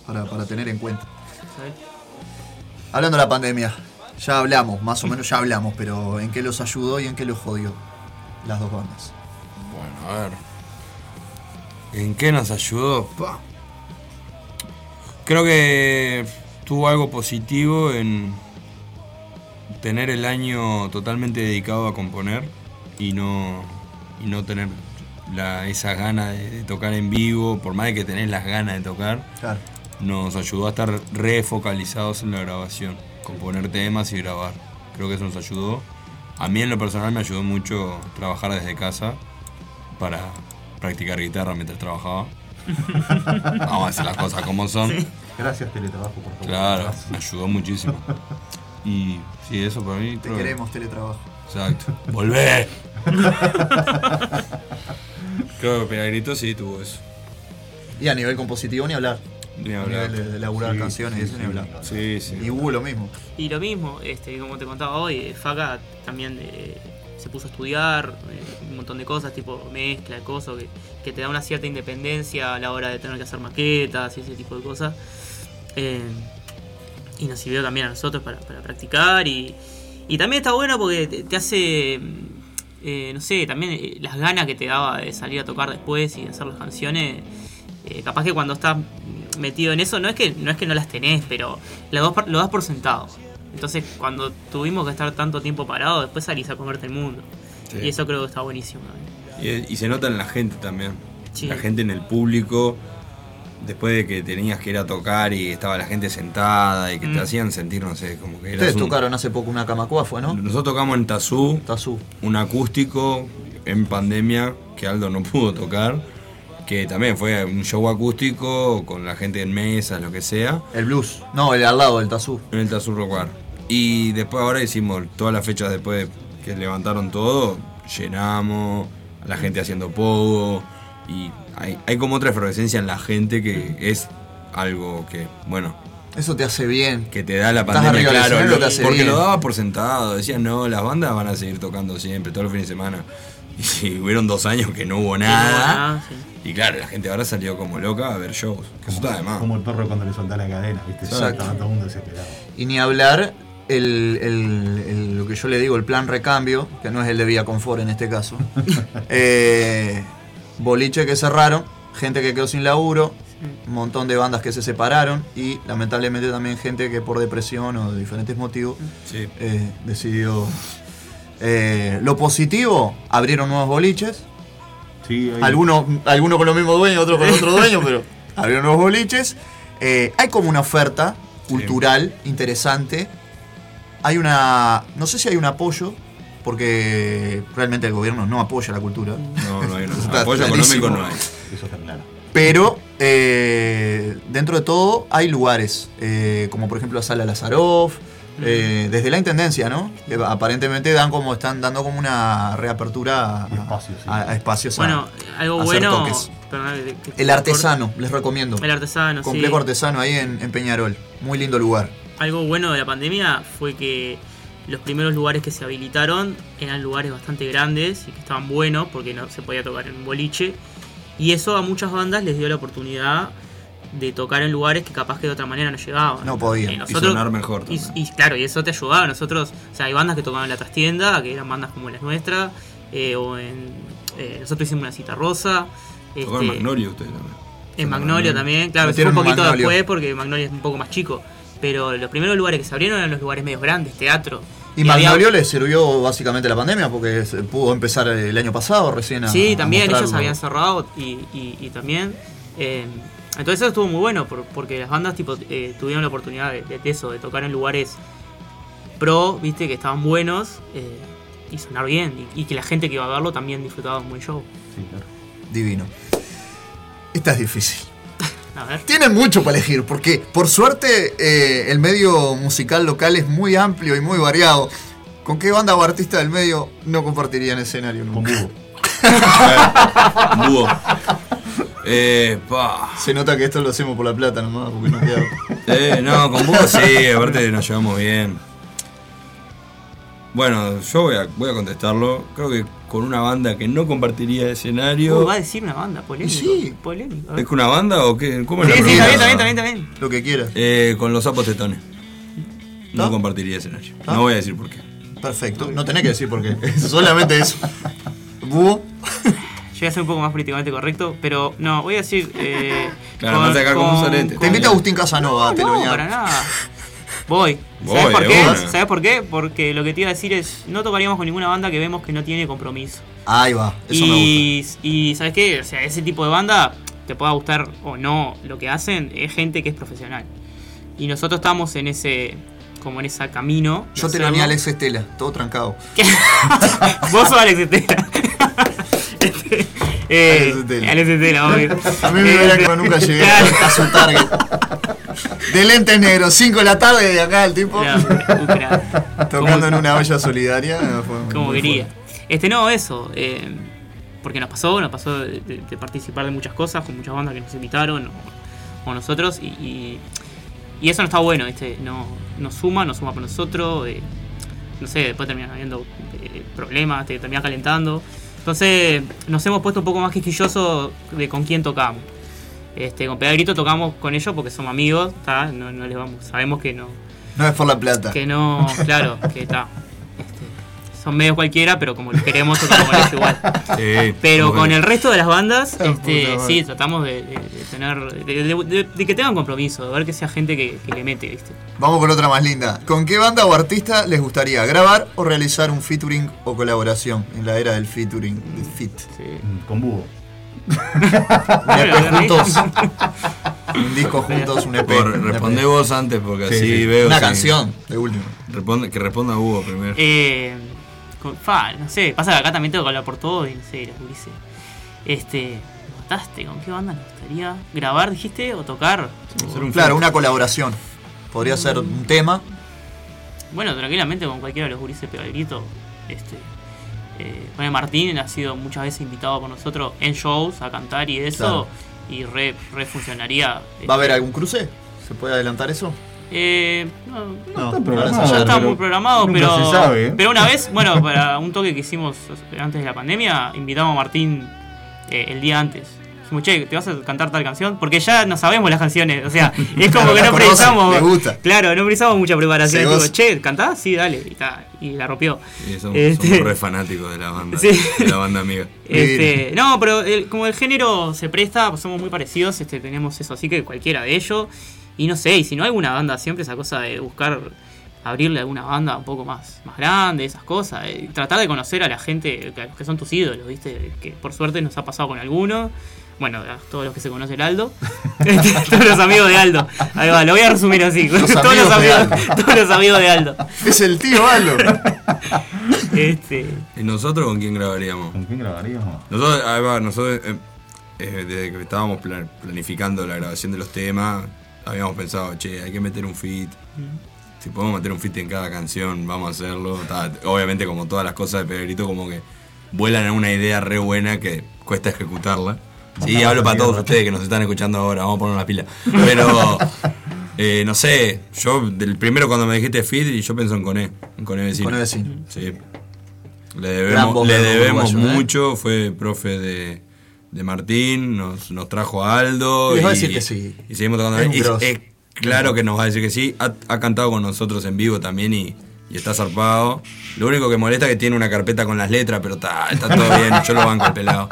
para, para tener en cuenta. ¿sabes? Hablando de la pandemia, ya hablamos, más o menos ya hablamos, pero ¿en qué los ayudó y en qué los jodió las dos bandas? Bueno, a ver. ¿En qué nos ayudó? Creo que tuvo algo positivo en tener el año totalmente dedicado a componer y no, y no tener la, esa gana de, de tocar en vivo, por más de que tenés las ganas de tocar, Claro. nos ayudó a estar refocalizados en la grabación, componer temas y grabar. Creo que eso nos ayudó. A mí en lo personal me ayudó mucho trabajar desde casa para practicar guitarra mientras trabajaba. (laughs) Vamos a decir las cosas como son. Gracias, teletrabajo, por favor. Claro, me ayudó muchísimo. (laughs) Y sí, eso para mí. Te creo queremos, teletrabajo. Exacto. (laughs) ¡Volvé! creo que Peregrito sí tuvo eso. Y a nivel compositivo ni hablar. Ni A hablar. nivel de, de laburar Sí, canciones y sí, eso sí, ni hablar. Sí, sí. Y hubo lo mismo. Y lo mismo, este, como te contaba hoy, Faca también eh, se puso a estudiar eh, un montón de cosas, tipo mezcla, cosas, que, te da una cierta independencia a la hora de tener que hacer maquetas y ese tipo de cosas. Eh, y nos sirvió también a nosotros para, practicar y, y también está bueno porque te, hace, eh, no sé, también las ganas que te daba de salir a tocar después y de hacer las canciones. capaz que cuando estás metido en eso, no es que no, es que no las tenés, pero lo das, por- lo das por sentado. Entonces, cuando tuvimos que estar tanto tiempo parado, después salís a comerte el mundo. Sí. Y eso creo que está buenísimo. también. Y, y se nota en la gente también. Sí. La gente en el público, después de que tenías que ir a tocar y estaba la gente sentada y que te Mm. hacían sentir, no sé, como que Ustedes un- tocaron hace poco una camacua, fue, ¿no? Nosotros tocamos en Tazú, Tazú. un acústico en pandemia que Aldo no (laughs) pudo tocar, que también fue un show acústico con la gente en mesas, lo que sea, El blues. No, el al lado del Tazú. en el Tazú Rock Bar. Y después ahora hicimos todas las fechas después que levantaron todo, llenamos, la gente haciendo pogo, y hay, hay como otra efervescencia en la gente que es algo que, bueno, Eso te hace bien. que te da la pandemia, claro, lo- te hace porque bien. lo daba por sentado, decían, no, las bandas van a seguir tocando siempre, todos los fines de semana. (laughs) Y hubieron dos años que no hubo nada. Sí. Y claro, la gente ahora salió como loca a ver shows, que eso está de más. Como el perro cuando le soltá la cadena, ¿viste? Exacto. Estaba todo el mundo desesperado. Y ni hablar el, el- el- lo que yo le digo, el plan recambio, que no es el de Vía Confort en este caso. (laughs) Eh, boliche que cerraron, gente que quedó sin laburo, un montón de bandas que se separaron y lamentablemente también gente que por depresión o de diferentes motivos Sí. eh, decidió... eh, lo positivo, abrieron nuevos boliches, Sí, hay- algunos, algunos con los mismos dueños, otros con otros dueños, (laughs) pero abrieron nuevos boliches. Eh, hay como una oferta cultural interesante. Hay una. No sé si hay un apoyo, porque realmente el gobierno no apoya la cultura. No, no hay no. (laughs) Apoyo económico no hay. Eso está claro. Pero eh, dentro de todo hay lugares, eh, como por ejemplo la Sala Lazaroff, eh, desde la Intendencia, ¿no? Que aparentemente dan como están dando como una reapertura a, espacios, sí. a- a espacios. a- Bueno, algo bueno. toques. perdón, que- que- que- El artesano, les recomiendo. El artesano, sí. Complejo artesano ahí en, en Peñarol. Muy lindo lugar. Algo bueno de la pandemia fue que los primeros lugares que se habilitaron eran lugares bastante grandes y que estaban buenos porque no se podía tocar en un boliche. Y eso a muchas bandas les dio la oportunidad de tocar en lugares que capaz que de otra manera no llegaban. No podían. Y Y nosotros- sonar mejor Y, y claro, y eso te ayudaba. Nosotros, o sea, hay bandas que tocaban en la trastienda, que eran bandas como las nuestras, eh, o en. eh, nosotros hicimos una cita rosa. Tocó en este, Magnolia ustedes también. en Magnolia también, claro, fue un poquito Magnolia. después porque Magnolia es un poco más chico. Pero los primeros lugares que se abrieron eran los lugares medios grandes, teatro. Y, había- Magnolio le sirvió básicamente la pandemia porque se pudo empezar el año pasado recién a Sí, a también ellos habían cerrado y, y- y también. eh, entonces eso estuvo muy bueno por- porque las bandas tipo eh, tuvieron la oportunidad de, de eso, de tocar en lugares pro, viste, que estaban buenos. eh, y sonar bien. Y, y que la gente que iba a verlo también disfrutaba un buen show. Sí, claro. Divino. Esta es difícil. (laughs) A ver. Tienen mucho para elegir, porque por suerte eh, el medio musical local es muy amplio y muy variado. ¿Con qué banda o artista del medio no compartirían escenario Con nunca? (laughs) Búho. Eh, pa. Se nota que esto lo hacemos por la plata nomás, porque no queda. Eh, no, con Búho sí, aparte nos llevamos bien. Bueno, yo voy a, voy a contestarlo. Creo que con una banda que no compartiría escenario. Uy, va a decir una banda, polémico. Sí. Polémico. ¿Es con una banda o qué? ¿Cómo es Sí, la sí, también, también, también, también. Lo que quieras. Eh, con los sapos tetones. No ¿Ah? compartiría escenario. ¿Ah? No voy a decir por qué. Perfecto. No tenés que decir por qué. (laughs) Solamente eso. Búho. Yo voy a ser un poco más políticamente correcto, pero no, voy a decir. Eh, Claro, a sacar como un sorete. Te invita Agustín Casanova, te lo No, para nada. Voy. Voy, ¿Sabes por qué? una. ¿Sabes por qué? Porque lo que te iba a decir es, no tocaríamos con ninguna banda que vemos que no tiene compromiso. Ahí va, eso me y, y ¿sabes qué? O sea, ese tipo de banda, te pueda gustar o no lo que hacen, es gente que es profesional. Y nosotros estamos en ese, como en ese camino. Yo te lo hacerlo. ni a Alex Estela, todo trancado. (laughs) Vos sos Alex Estela. Este, (laughs) eh, Alex Estela. Alex Estela, obvio. A mí me hubiera Este, que nunca llegué claro. (laughs) a su target. De lentes negros, 5 de la tarde de acá el tipo. Tocando en una olla solidaria. eh, fue como quería. fuerte. Este no, eso. eh, porque nos pasó, nos pasó de, de- de participar de muchas cosas con muchas bandas que nos invitaron o, o nosotros y, y, y eso no está bueno, ¿viste? No, nos suma, nos suma para nosotros. eh, no sé, después terminan habiendo eh, problemas, te termina calentando. Entonces nos hemos puesto un poco más quisquillosos de con quién tocamos. Este, con Pedagrito tocamos con ellos porque somos amigos. No, no les vamos, sabemos que no, No es por la plata. que no, claro, que está. Son medios cualquiera, pero como los queremos, tocamos con ellos igual. Sí, Pero con el resto de las bandas, este, puta sí, tratamos de, de- de tener. De, de- de- de que tengan compromiso, de ver que sea gente que, que le mete, ¿viste? Vamos por otra más linda. ¿Con qué banda o artista les gustaría grabar o realizar un featuring o colaboración en la era del featuring, del fit? Sí. Mm, Con Búho. (laughs) Un EP Bueno, juntos. un disco juntos, un EP. Respondé vos antes porque Sí, así sí. veo. Una si- canción, de último. Responde, que responda Hugo primero. Eh, con- fa, no sé, pasa que acá también tengo que hablar por todo y no sé, las dice. Este, me mataste, ¿con qué banda nos gustaría grabar, dijiste, o tocar? Un Claro, una colaboración. Podría ser un tema. Bueno, tranquilamente con cualquiera de los gurises pega el grito. Este, eh, Juan Martín ha sido muchas veces invitado por nosotros en shows a cantar y eso. Claro. Y re, re funcionaría. ¿Va a haber este, algún cruce? ¿Se puede adelantar eso? Eh, no, No, está programado, ya está pero muy programado, nunca pero. se sabe, ¿eh? Pero una vez, (laughs) bueno, para un toque que hicimos antes de la pandemia, invitamos a Martín eh, el día antes. Dijimos, che, ¿te vas a cantar tal canción? Porque ya no sabemos las canciones. O sea, (laughs) es como Claro, que no precisamos. gusta. Claro, no precisamos mucha preparación. Goza. che, ¿cantás? Sí, dale. Y, ta, y la rompió. Sí, somos, Este- somos re fanáticos de la banda. (laughs) Sí. De la banda amiga. Este, no, pero el- como el género se presta, pues somos muy parecidos, este, tenemos eso, así que cualquiera de ellos. Y no sé, y si no hay alguna banda, siempre esa cosa de buscar abrirle a alguna banda un poco más, más grande, esas cosas. eh, tratar de conocer a la gente que, que son tus ídolos, ¿viste? Que por suerte nos ha pasado con algunos. Bueno, a todos los que se conoce el Aldo. (laughs) (laughs) Todos los amigos de Aldo. Ahí va, lo voy a resumir así. Los (laughs) todos, los amigos, todos los amigos de Aldo. Es el tío Aldo. Este, ¿Y nosotros con quién grabaríamos? ¿Con quién grabaríamos? Nosotros, ahí va, nosotros eh, eh, desde que estábamos plan- planificando la grabación de los temas, habíamos pensado, che, hay que meter un fit. Si podemos meter un fit en cada canción, vamos a hacerlo. Ta, obviamente, como todas las cosas de Pedrito, como que vuelan a una idea re buena que cuesta ejecutarla. Sí, hablo para todos ustedes que nos están escuchando ahora, vamos a poner una pila. Pero, (laughs) eh, no sé, yo del primero cuando me dijiste fit, y yo pienso en Coné, en Coné Vecino. Coné Vecino. Sí. Le debemos, le debemos ¿eh? mucho, fue profe de, de Martín, nos, nos trajo a Aldo. Les va a decir que sí. Y seguimos tocando. Es Y claro que nos va a decir que sí. Ha, ha cantado con nosotros en vivo también y, y está zarpado. Lo único que molesta es que tiene una carpeta con las letras, pero está, está todo bien. Yo lo banco el pelado.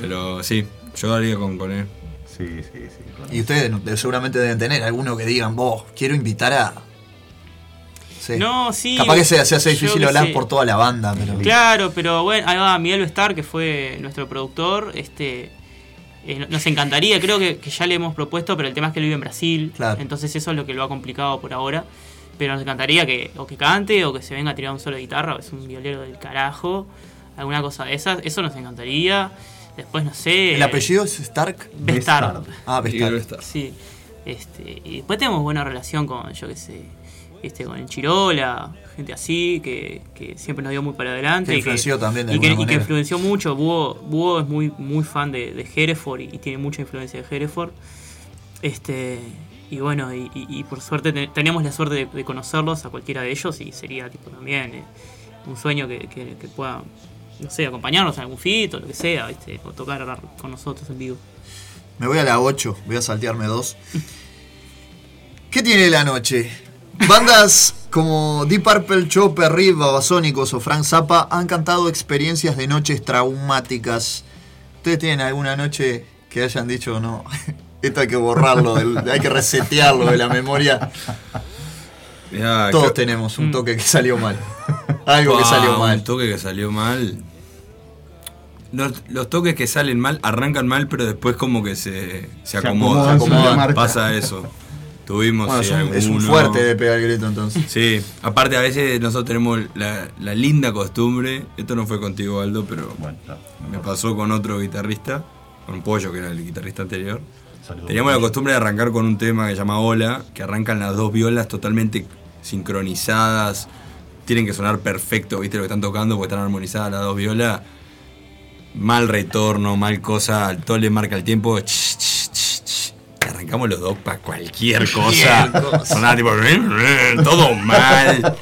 Pero sí, yo haría con, con él. Sí, sí, sí. con- Y ustedes seguramente deben tener alguno que digan, vos, quiero invitar a. Sí. No, sí. Capaz que se, se hace difícil hablar sé. por toda la banda, pero. Claro, pero bueno, ahí va Miguel Bestar, que fue nuestro productor. Este, eh, no- nos encantaría, creo que, que ya le hemos propuesto, pero el tema es que él vive en Brasil. Claro. Entonces eso es lo que lo ha complicado por ahora. Pero nos encantaría que o que cante o que se venga a tirar un solo de guitarra, o es un violero del carajo, alguna cosa de esas, eso nos encantaría. Después, no sé. ¿El apellido es Stark? Bestard. Ah. Bestard. Sí. Este, y después tenemos buena relación con, yo qué sé, este, con el Chirola, gente así, que, que siempre nos dio muy para adelante. Que y influenció también de y que, y que influenció mucho. Búho, Búho es muy, muy fan de, de Hereford y, y tiene mucha influencia de Hereford. Este, y bueno, y, por suerte te- tenemos la suerte de, de conocerlos a cualquiera de ellos y sería tipo también eh, un sueño que, que, que pueda, no sé, acompañarnos en algún fit o lo que sea, ¿viste? o tocar con nosotros en vivo. Me voy a la 8, voy a saltearme dos. ¿Qué tiene la noche? Bandas como Deep Purple, Chopper, Reed, Babasónicos o Frank Zappa han cantado experiencias de noches traumáticas. ¿Ustedes tienen alguna noche que hayan dicho no? (laughs) Esto hay que borrarlo, del- hay que resetearlo de la memoria. Mirá, Todos tenemos un toque que salió mal. Algo que salió Un mal. toque que salió mal. Los, los toques que salen mal arrancan mal, pero después como que se, se acomodan. acomodan sobre acomodan. Pasa eso. Tuvimos Bueno, sí, es, un, es un alguno. fuerte de pegar el grito entonces. Sí, aparte a veces nosotros tenemos la, la linda costumbre, esto no fue contigo Aldo, pero Bueno, me pasó con otro guitarrista, con Pollo, que era el guitarrista anterior. Saludos. Teníamos la costumbre de arrancar con un tema que se llama Hola, que arrancan las dos violas totalmente sincronizadas, tienen que sonar perfecto, viste lo que están tocando, porque están armonizadas las dos violas. Mal retorno, mal cosa, al todo le marca el tiempo. ch, ch, Arrancamos los dos para cualquier cosa. Sonaba tipo. Todo mal.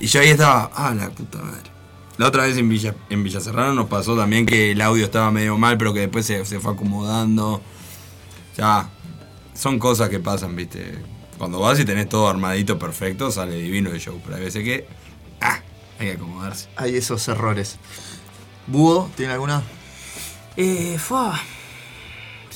Y yo ahí estaba. Ah, la puta madre. La otra vez en Villa, en Villa Serrano nos pasó también que el audio estaba medio mal, pero que después se, se fue acomodando. Ya, son cosas que pasan, viste. Cuando vas y tenés todo armadito perfecto, sale divino el show. Pero hay veces que. Ah, hay que acomodarse. Hay esos errores. ¿Búho tiene alguna? Eh, fua.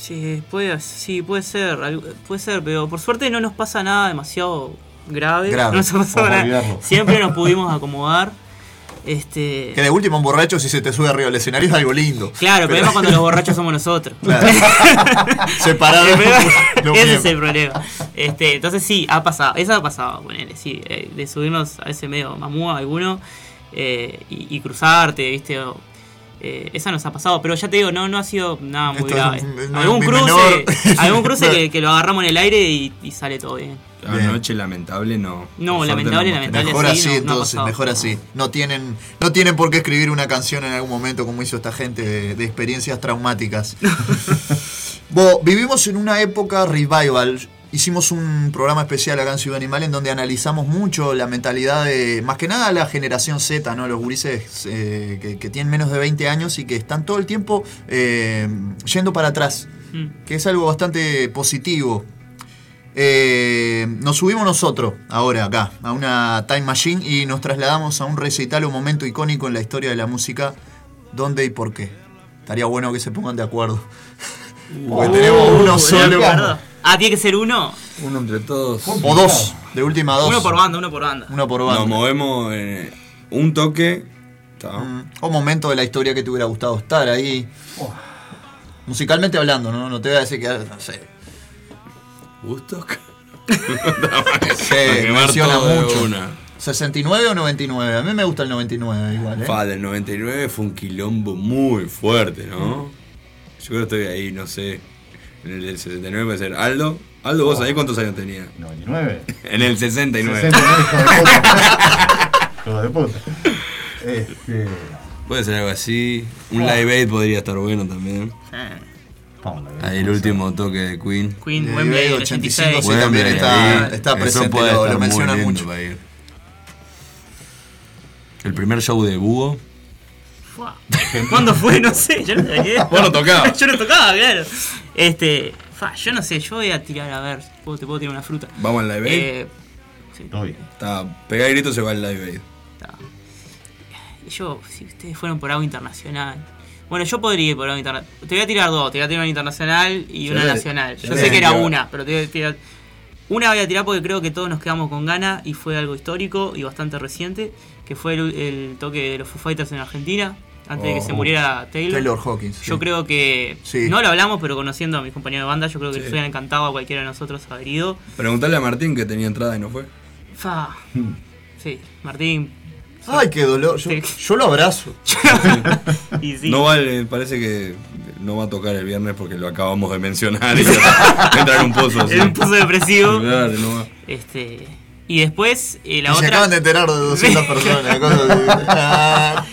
Sí, puede, sí, puede ser, puede ser, pero por suerte no nos pasa nada demasiado grave. Grave, No nos por nada. Siempre nos (laughs) pudimos acomodar. Este, Que de último un borracho si se te sube arriba del escenario es algo lindo. claro, el problema es cuando los (laughs) borrachos somos nosotros. Claro. (laughs) Separado. El problema- los ese es el problema. Este, entonces sí, ha pasado. Eso ha pasado, ponele, sí. eh, de subirnos a ese medio mamúa alguno eh, y, y cruzarte, viste. o, eh, esa nos ha pasado, pero ya te digo, no, no ha sido nada muy Esto grave. es- algún cruce, algún (laughs) cruce que, que lo agarramos en el aire y, y sale todo bien. La Bien. noche lamentable no. No, lamentable, lamentable. Mejor así, no- entonces, mejor así. No tienen, no tienen por qué escribir una canción en algún momento como hizo esta gente de, de experiencias traumáticas. (laughs) Bo, vivimos en una época revival. Hicimos un programa especial acá en Ciudad Animal en donde analizamos mucho la mentalidad de, más que nada la generación Z, ¿no? Los gurises eh, que, que tienen menos de 20 años y que están todo el tiempo eh, yendo para atrás, Mm. que es algo bastante positivo. Eh, nos subimos nosotros ahora acá a una time machine y nos trasladamos a un recital, un momento icónico en la historia de la música. ¿Dónde y por qué? Estaría bueno que se pongan de acuerdo. Porque tenemos uno Uh, solo. Ah, tiene que ser uno. Uno entre todos. O dos. De última dos. Uno por banda, uno por banda. Uno por banda. Nos movemos en un toque. está. Mm, O momento de la historia que te hubiera gustado estar ahí. Musicalmente hablando, ¿no? No te voy a decir que. No sé. ¿Gustos? (laughs) Se quemar menciona mucho. una. ¿69 o 99? A mí me gusta el 99 igual, ¿eh? Fa, del 99 fue un quilombo muy fuerte, ¿no? Yo creo que estoy ahí, no sé. En el del 69 puede ser Aldo. Aldo, ¿vos sabés cuántos años tenía? 99. (laughs) En el 69. 69, hijo de puta. (laughs) Hijo de puta. Este. Puede ser algo así. Un live aid podría estar bueno también. Ahí el último toque de Queen. Queen, De Wembley, Wembley, 86. 85, sí, Wembley, también está, está presente, puede lo, mencionan mucho. para ir. El primer show de Búho. (laughs) ¿Cuándo fue? No sé, yo no sabía. Vos no tocabas. yo no tocaba, claro. Este, fa, yo no sé, yo voy a tirar a ver, ¿puedo- te puedo tirar una fruta. Vamos al live aid. Eh, sí. Está, pega y grito se va al live aid. está. Yo, si ustedes fueron por algo internacional. Bueno, yo podría ir por algo internacional. Te voy a tirar dos, te voy a tirar una internacional y una nacional. Yo sé que era una, pero te voy a tirar. Una voy a tirar porque creo que todos nos quedamos con ganas y fue algo histórico y bastante reciente, que fue el, el toque de los Foo Fighters en Argentina, antes de que Oh. se muriera Taylor. Taylor Hawkins. sí. Yo creo que. Sí. No lo hablamos, pero conociendo a mis compañeros de banda, yo creo que Sí. les hubiera encantado a cualquiera de nosotros haber ido. Preguntarle a Martín que tenía entrada y no fue. Fa. (laughs) Sí, Martín. Ay, qué dolor. Yo, lo abrazo. (laughs) Y. No vale, parece que no va a tocar el viernes porque lo acabamos de mencionar y (laughs) entra en un pozo así. En un pozo depresivo. Claro, no va. Este. Y después, eh, la y se otra. acaban de enterar de 200 personas. cosas.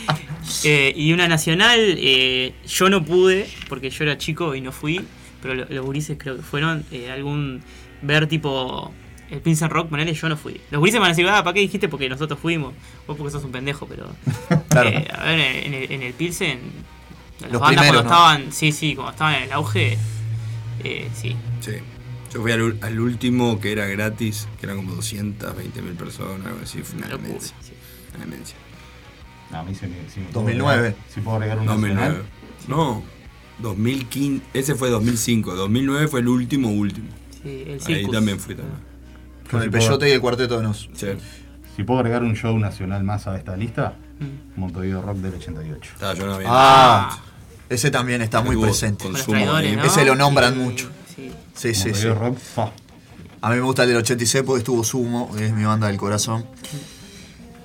Eh, y una nacional, eh, yo no pude, porque yo era chico y no fui, pero lo- los gurises creo que fueron. eh, algún. ver tipo. El Pilsen Rock, ponele, yo no fui. Los gurises me van a decir, ah, ¿para qué dijiste? Porque nosotros fuimos. Vos porque sos un pendejo, pero. (laughs) Claro. eh, a ver, en el, en el Pilsen. Las Los bandas primeros, cuando ¿no? estaban. Sí, sí, cuando estaban en el auge. eh, sí. Sí. Yo fui al, último que era gratis, que eran como 220 mil personas, algo así. Fue una demencia. sí. Una demencia. No, a mí se me, si me puedo 2009. agregar- Si puedo agregar un 2009. nacional. No, 2015. Ese fue 2005. 2009 fue el último, último. Sí, el Ahí Circus. también fui también. Con el Si puedo- peyote y el cuarteto de nos. Sí. Si puedo agregar un show nacional más a esta lista, Mm. Montevideo Rock del 88. Estaba yo no había. Ah, ese también está muy presente. ¿no? Ese lo nombran mucho. Sí. Sí, sí. Montevideo Rock, fa. A mí me gusta el del 86 porque estuvo Sumo, es mi banda del corazón.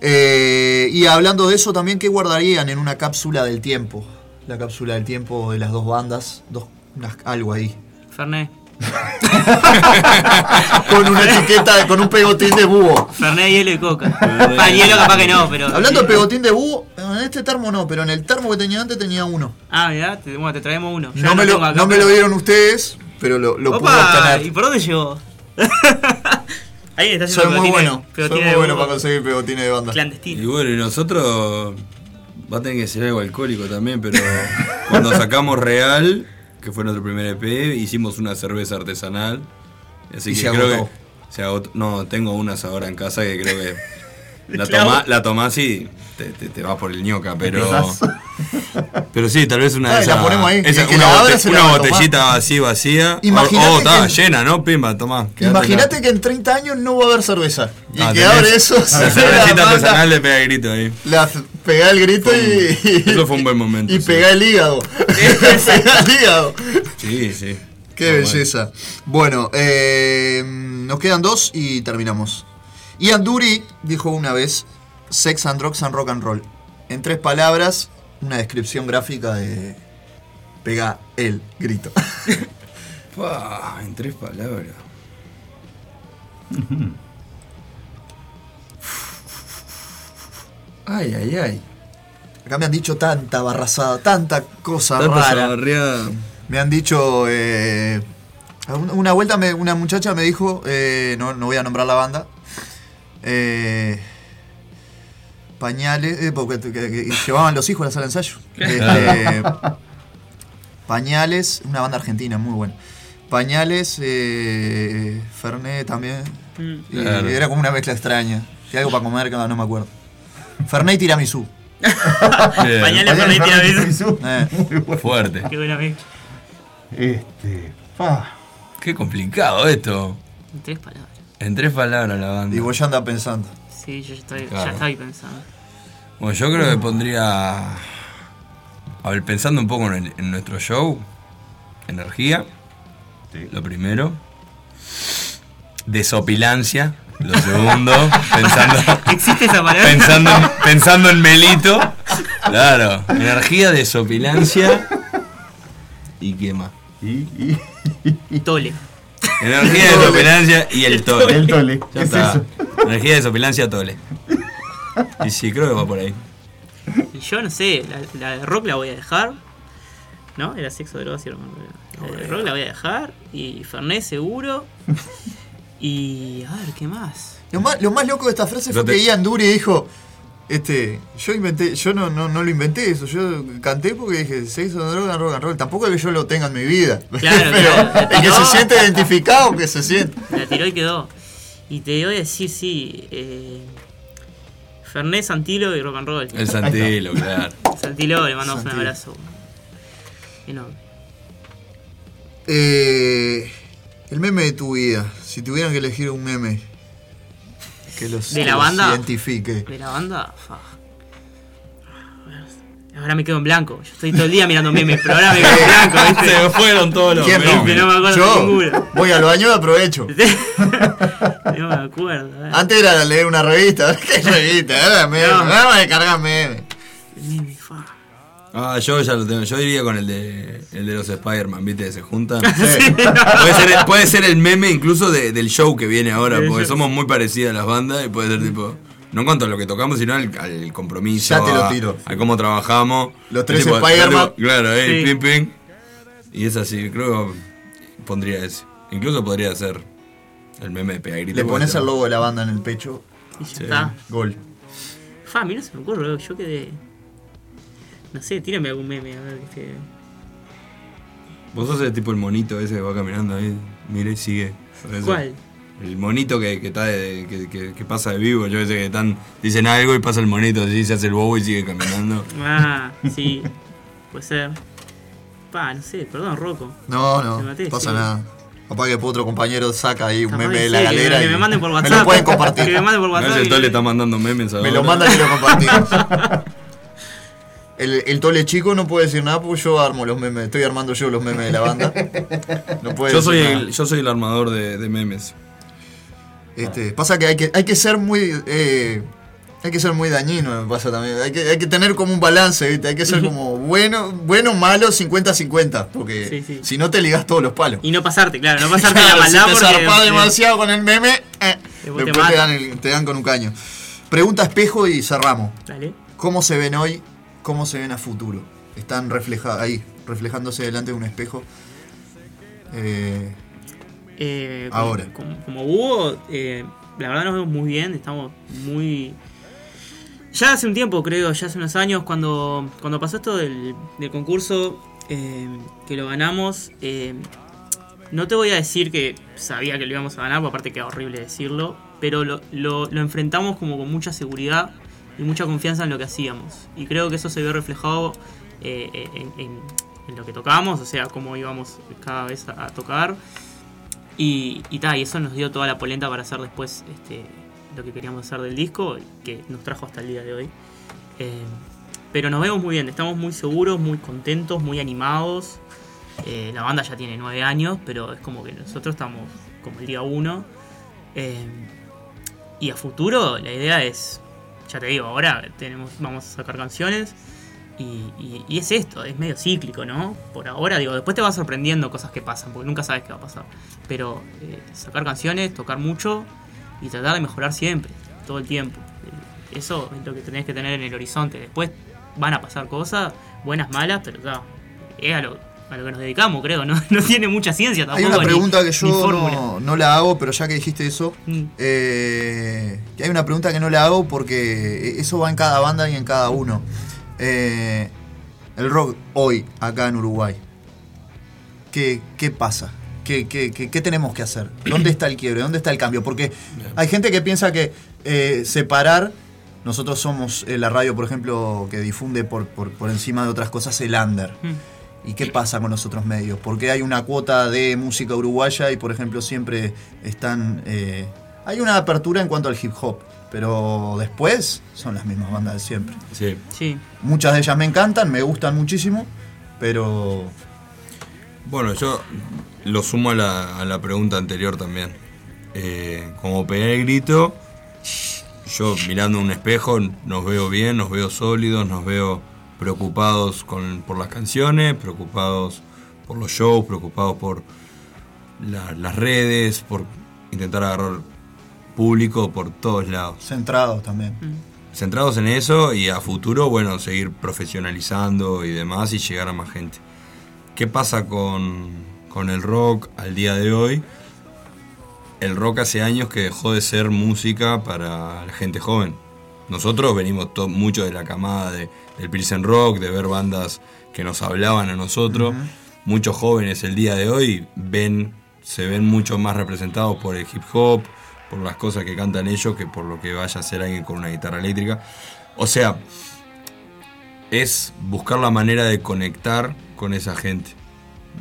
Eh, y hablando de eso también, ¿qué guardarían en una cápsula del tiempo? La cápsula del tiempo de las dos bandas, dos, unas- algo ahí. Fernet. (laughs) Con una etiqueta, con un pegotín de búho. Fernet, hielo y coca. Para hielo capaz que no, pero. Hablando de pegotín de búho, en este termo no, pero en el termo que tenía antes tenía uno. Ah, mirá, te, bueno, te traemos uno. No me, lo, tengo acá, no me pero- lo dieron ustedes, pero lo, lo pude Opa, ¿y obtener. por dónde llegó? (laughs) Ahí está Soy haciendo muy pegotines- bueno, soy muy de bueno para conseguir pegotines de banda. Y Clandestino. bueno, y nosotros va a tener que ser algo alcohólico también, pero (laughs) cuando sacamos Real, que fue nuestro primer EP, hicimos una cerveza artesanal. Así Y que se creo agotó. que se agotó. No, tengo unas ahora en casa que creo que la tomás, la tomás y te, te, te vas por el ñoca, pero. (laughs) Pero sí, tal vez una de esas. esa- el una bote- una botellita así vacía. Oh, está que- llena, ¿no? Pimba, tomá. Imagínate que en 30 años no va a haber cerveza. Y Ah, que tenés abre eso, La (laughs) cervecita artesanal le pega grito ahí. la pega el grito y, (laughs) Eso fue un buen momento. y sí. pega el hígado. pega el hígado. Sí, sí. Qué Muy bueno. belleza. Bueno, eh, nos quedan dos y terminamos. Ian Dury dijo una vez: Sex and drugs and rock and roll. En tres palabras, una descripción gráfica de. Pega el grito. (laughs) En tres palabras. (laughs) Ay, ay, ay. Acá me han dicho tanta barrazada, tanta cosa Tanta rara. Me han dicho. eh, una- una vuelta me- una muchacha me dijo, eh, no, no voy a nombrar la banda, eh, pañales, eh, porque que- que llevaban los hijos a la sala de ensayo. Este, pañales, una banda argentina muy buena. Pañales, eh, Fernet también. Y Claro. Era como una mezcla extraña. Y algo para comer que no me acuerdo. Fernet y tiramisú. (laughs) Pañales Fernet y tiramisú. Eh, (laughs) Muy bueno. Fuerte. Qué buena mezcla. Este. fa. Qué complicado esto. En tres palabras. En tres palabras la banda. y vos ya andás pensando. Sí, yo ya estoy, Claro. ya estaba ahí pensando. Bueno, yo creo que pondría. A ver, pensando un poco en, el- en nuestro show, energía, Sí. lo primero. Desopilancia, lo segundo. (laughs) pensando, ¿Existe esa palabra? pensando, en, (laughs) pensando en Melito. Claro, energía, desopilancia. ¿Y qué más? Y, y Tole. Energía, desopilancia y el tole. el tole. Ya es está. eso. Energía, desopilancia, tole. Y sí, creo que va por ahí. Y yo no sé, la, la de rock la voy a dejar. ¿No? Era sexo, drogas y rock. La de rock la voy a dejar. Y Fernet seguro. (laughs) Y. A ver, ¿qué más? Lo más, lo más loco de esta frase fue te- que Ian Dury dijo, este, yo inventé, yo no, no, no lo inventé eso, yo canté porque dije, sexo, droga, rock and roll. Tampoco es que yo lo tenga en mi vida. Claro, (laughs) Pero claro. el que se siente identificado, que se siente. La tiró y quedó. Y te voy a decir, sí. Eh, Fernet, Santilo y rock and roll. El Santilo, claro. Santilo, le mandamos un abrazo. Enorme. Eh, el meme de tu vida, si tuvieran que elegir un meme que los, ¿De la los banda? identifique. De la banda, fa. Ahora me quedo en blanco. Yo estoy todo el día mirando memes, pero ahora me quedo en blanco, (laughs) ¿viste? Se me fueron todos los ¿Quién no? Viste, no me acuerdo de Yo ninguno. voy al baño y aprovecho. (laughs) no me acuerdo. eh. Antes era leer una revista. (laughs) ¿Qué revista? Era meme. No. Vamos a descargar meme. Meme, fa. Ah, yo ya lo tengo. Yo iría con el de, el de los Spider-Man, ¿viste? Se juntan. (laughs) puede, ser, puede ser el meme incluso de- del show que viene ahora, porque somos muy parecidas las bandas y puede ser tipo. No en cuanto a lo que tocamos, sino al, al compromiso. Ya te lo a- tiro. A, cómo trabajamos. Los tres Spider-Man. Claro, eh, Sí. ping, ping. Y es así, creo que pondría ese. Incluso podría ser el meme de Pegagrito. Le pones el logo de la banda en el pecho. Y ya Sí. está. Gol. Fa, a mí no se me ocurre, yo quedé. No sé, tírame algún meme, a ver, que Vos sos el tipo el monito ese que va caminando ahí, mira y sigue. Ese. ¿Cuál? El monito que, que, está de- que, que- que pasa de vivo, yo sé que están, dicen algo y pasa el monito, así se hace el bobo y sigue caminando. (laughs) Ah, sí, puede ser. Pa, no sé, perdón, Rocco. No, no, maté, pasa sí. nada. Capaz que otro compañero saca ahí un Capaz meme de la galera que y me manden por me WhatsApp. lo pueden compartir. (laughs) Que me manden por No WhatsApp. y- Tole está mandando memes ahora. Me lo mandan y lo compartimos. (laughs) El, el tole chico no puede decir nada porque yo armo los memes. Estoy armando yo los memes de la banda. No puede Yo decir soy, nada. el, yo soy el armador de, de memes. Este, pasa que hay que, hay que ser muy. eh, hay que ser muy dañino, me pasa también. Hay que, hay que tener como un balance, ¿viste? Hay que ser como (laughs) bueno, bueno, malo, 50-50. Porque Sí, sí. si no te ligas todos los palos. Y no pasarte, claro, no pasarte la Claro, si maldad te porque. zarpás eh, demasiado con el meme, eh, Después te después te, matan. dan el- te dan con un caño. Pregunta espejo y cerramos. Dale. ¿Cómo se ven hoy? ¿Cómo se ven a futuro? Están reflejados ahí, reflejándose delante de un espejo. Eh, Eh, Ahora. Como, como Hugo, eh, la verdad nos vemos muy bien, estamos muy... Ya hace un tiempo, creo, ya hace unos años, cuando, cuando pasó esto del, del concurso, eh, que lo ganamos, eh, no te voy a decir que sabía que lo íbamos a ganar, porque aparte queda horrible decirlo, pero lo, lo- lo enfrentamos como con mucha seguridad y mucha confianza en lo que hacíamos. Y creo que eso se vio reflejado eh, en, en- lo que tocábamos, o sea, cómo íbamos cada vez a, tocar. Y, y, ta, y eso nos dio toda la polenta para hacer después este, lo que queríamos hacer del disco, que nos trajo hasta el día de hoy. Eh, pero nos vemos muy bien, estamos muy seguros, muy contentos, muy animados. Eh, la banda ya tiene nueve años, pero es como que nosotros estamos como el día uno. Eh, y a futuro la idea es, ya te digo, ahora tenemos, vamos a sacar canciones. Y, y- es esto, es medio cíclico, ¿no? Por ahora, digo, después te va sorprendiendo cosas que pasan, porque nunca sabes qué va a pasar. Pero eh, sacar canciones, tocar mucho y tratar de mejorar siempre, todo el tiempo. Eh, Eso es lo que tenés que tener en el horizonte. Después van a pasar cosas, buenas, malas, pero ya, es a lo, a lo que nos dedicamos, creo. No, (laughs) no tiene mucha ciencia hay tampoco. una ni- pregunta que yo no, no la hago, pero ya que dijiste eso, Mm. eh, que hay una pregunta que no la hago porque eso va en cada banda y en cada uno. Eh, el rock hoy, acá en Uruguay, ¿qué, qué pasa? ¿Qué, qué, qué- qué tenemos que hacer? ¿Dónde está el quiebre? ¿Dónde está el cambio? Porque hay gente que piensa que eh, separar, nosotros somos eh, la radio, por ejemplo, que difunde por, por, por encima de otras cosas el under. Mm. ¿Y qué pasa con los otros medios? Porque hay una cuota de música uruguaya y, por ejemplo, siempre están... eh, hay una apertura en cuanto al hip hop, pero después son las mismas bandas de siempre. Sí. Sí. Muchas de ellas me encantan, me gustan muchísimo, pero Bueno, yo lo sumo a la, a la pregunta anterior también. Eh, como pegué el grito, yo mirando un espejo nos veo bien, nos veo sólidos, nos veo preocupados con, por las canciones, preocupados por los shows, preocupados por la- las redes, por intentar agarrar público por todos lados. centrados también. Centrados en eso y a futuro, bueno, seguir profesionalizando y demás y llegar a más gente. ¿Qué pasa con, con el rock al día de hoy? El rock hace años que dejó de ser música para la gente joven. Nosotros venimos mucho de la camada de, del Pilsen Rock, de ver bandas que nos hablaban a nosotros. Muchos jóvenes el día de hoy ven, se ven mucho más representados por el hip hop, por las cosas que cantan ellos, que por lo que vaya a hacer alguien con una guitarra eléctrica. O sea, es buscar la manera de conectar con esa gente.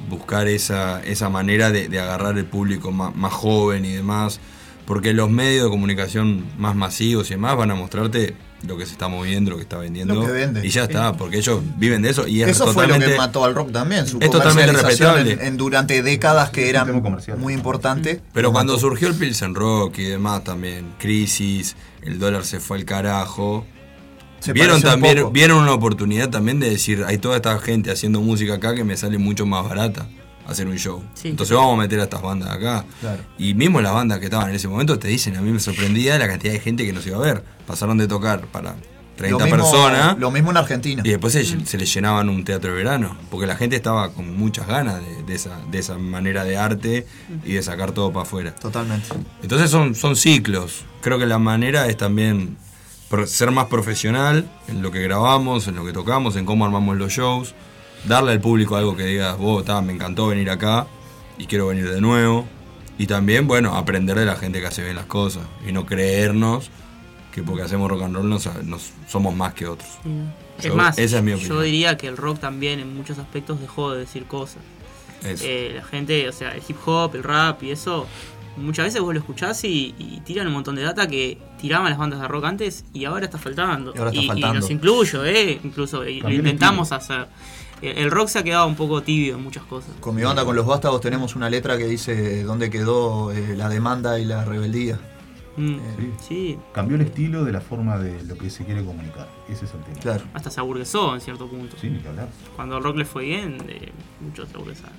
Buscar esa, esa manera de, de agarrar el público más, más joven y demás. Porque los medios de comunicación más masivos y demás van a mostrarte lo que se está moviendo, lo que está vendiendo. Lo que vende, y ya está, porque ellos viven de eso y es Eso fue lo que mató al rock también, su es totalmente en- respetable. en- durante décadas que era muy importante. Pero cuando surgió el Pilsen Rock y demás también, crisis, el dólar se fue al carajo. Se vieron un también, vieron una oportunidad también de decir, hay toda esta gente haciendo música acá que me sale mucho más barata hacer un show. Sí. Entonces vamos a meter a estas bandas acá. Claro. Y mismo las bandas que estaban en ese momento te dicen, a mí me sorprendía la cantidad de gente que nos iba a ver. Pasaron de tocar para 30 lo mismo, personas Lo mismo en Argentina. y después se, se les llenaban un teatro de verano. Porque la gente estaba con muchas ganas de, de esa, de esa manera de arte y de sacar todo para afuera. Totalmente. Entonces son, son ciclos. Creo que la manera es también ser más profesional en lo que grabamos, en lo que tocamos, en cómo armamos los shows. Darle al público algo que digas, vos, ta, me encantó venir acá y quiero venir de nuevo. Y también, bueno, aprender de la gente que hace bien las cosas y no creernos que porque hacemos rock and roll nos, nos- somos más que otros. Es Yo- más, esa es mi yo opinión. diría que el rock también en muchos aspectos dejó de decir cosas. Eh, la gente, o sea, el hip hop, el rap y eso, muchas veces vos lo escuchás y, y tiran un montón de data que tiraban las bandas de rock antes y ahora está faltando. Y ahora está faltando. nos incluyo, ¿eh? Incluso, y lo Cambió el intentamos hacer. El, el rock se ha quedado un poco tibio en muchas cosas. Con mi banda, con los vástagos, tenemos una letra que dice dónde quedó eh, la demanda y la rebeldía. Mm, Sí. sí, Cambió el estilo de la forma de lo que se quiere comunicar. Ese es el tema. Claro. hasta se aburguesó en cierto punto. Sí, ni que hablar. Cuando el rock le fue bien, eh, muchos se aburguesaron.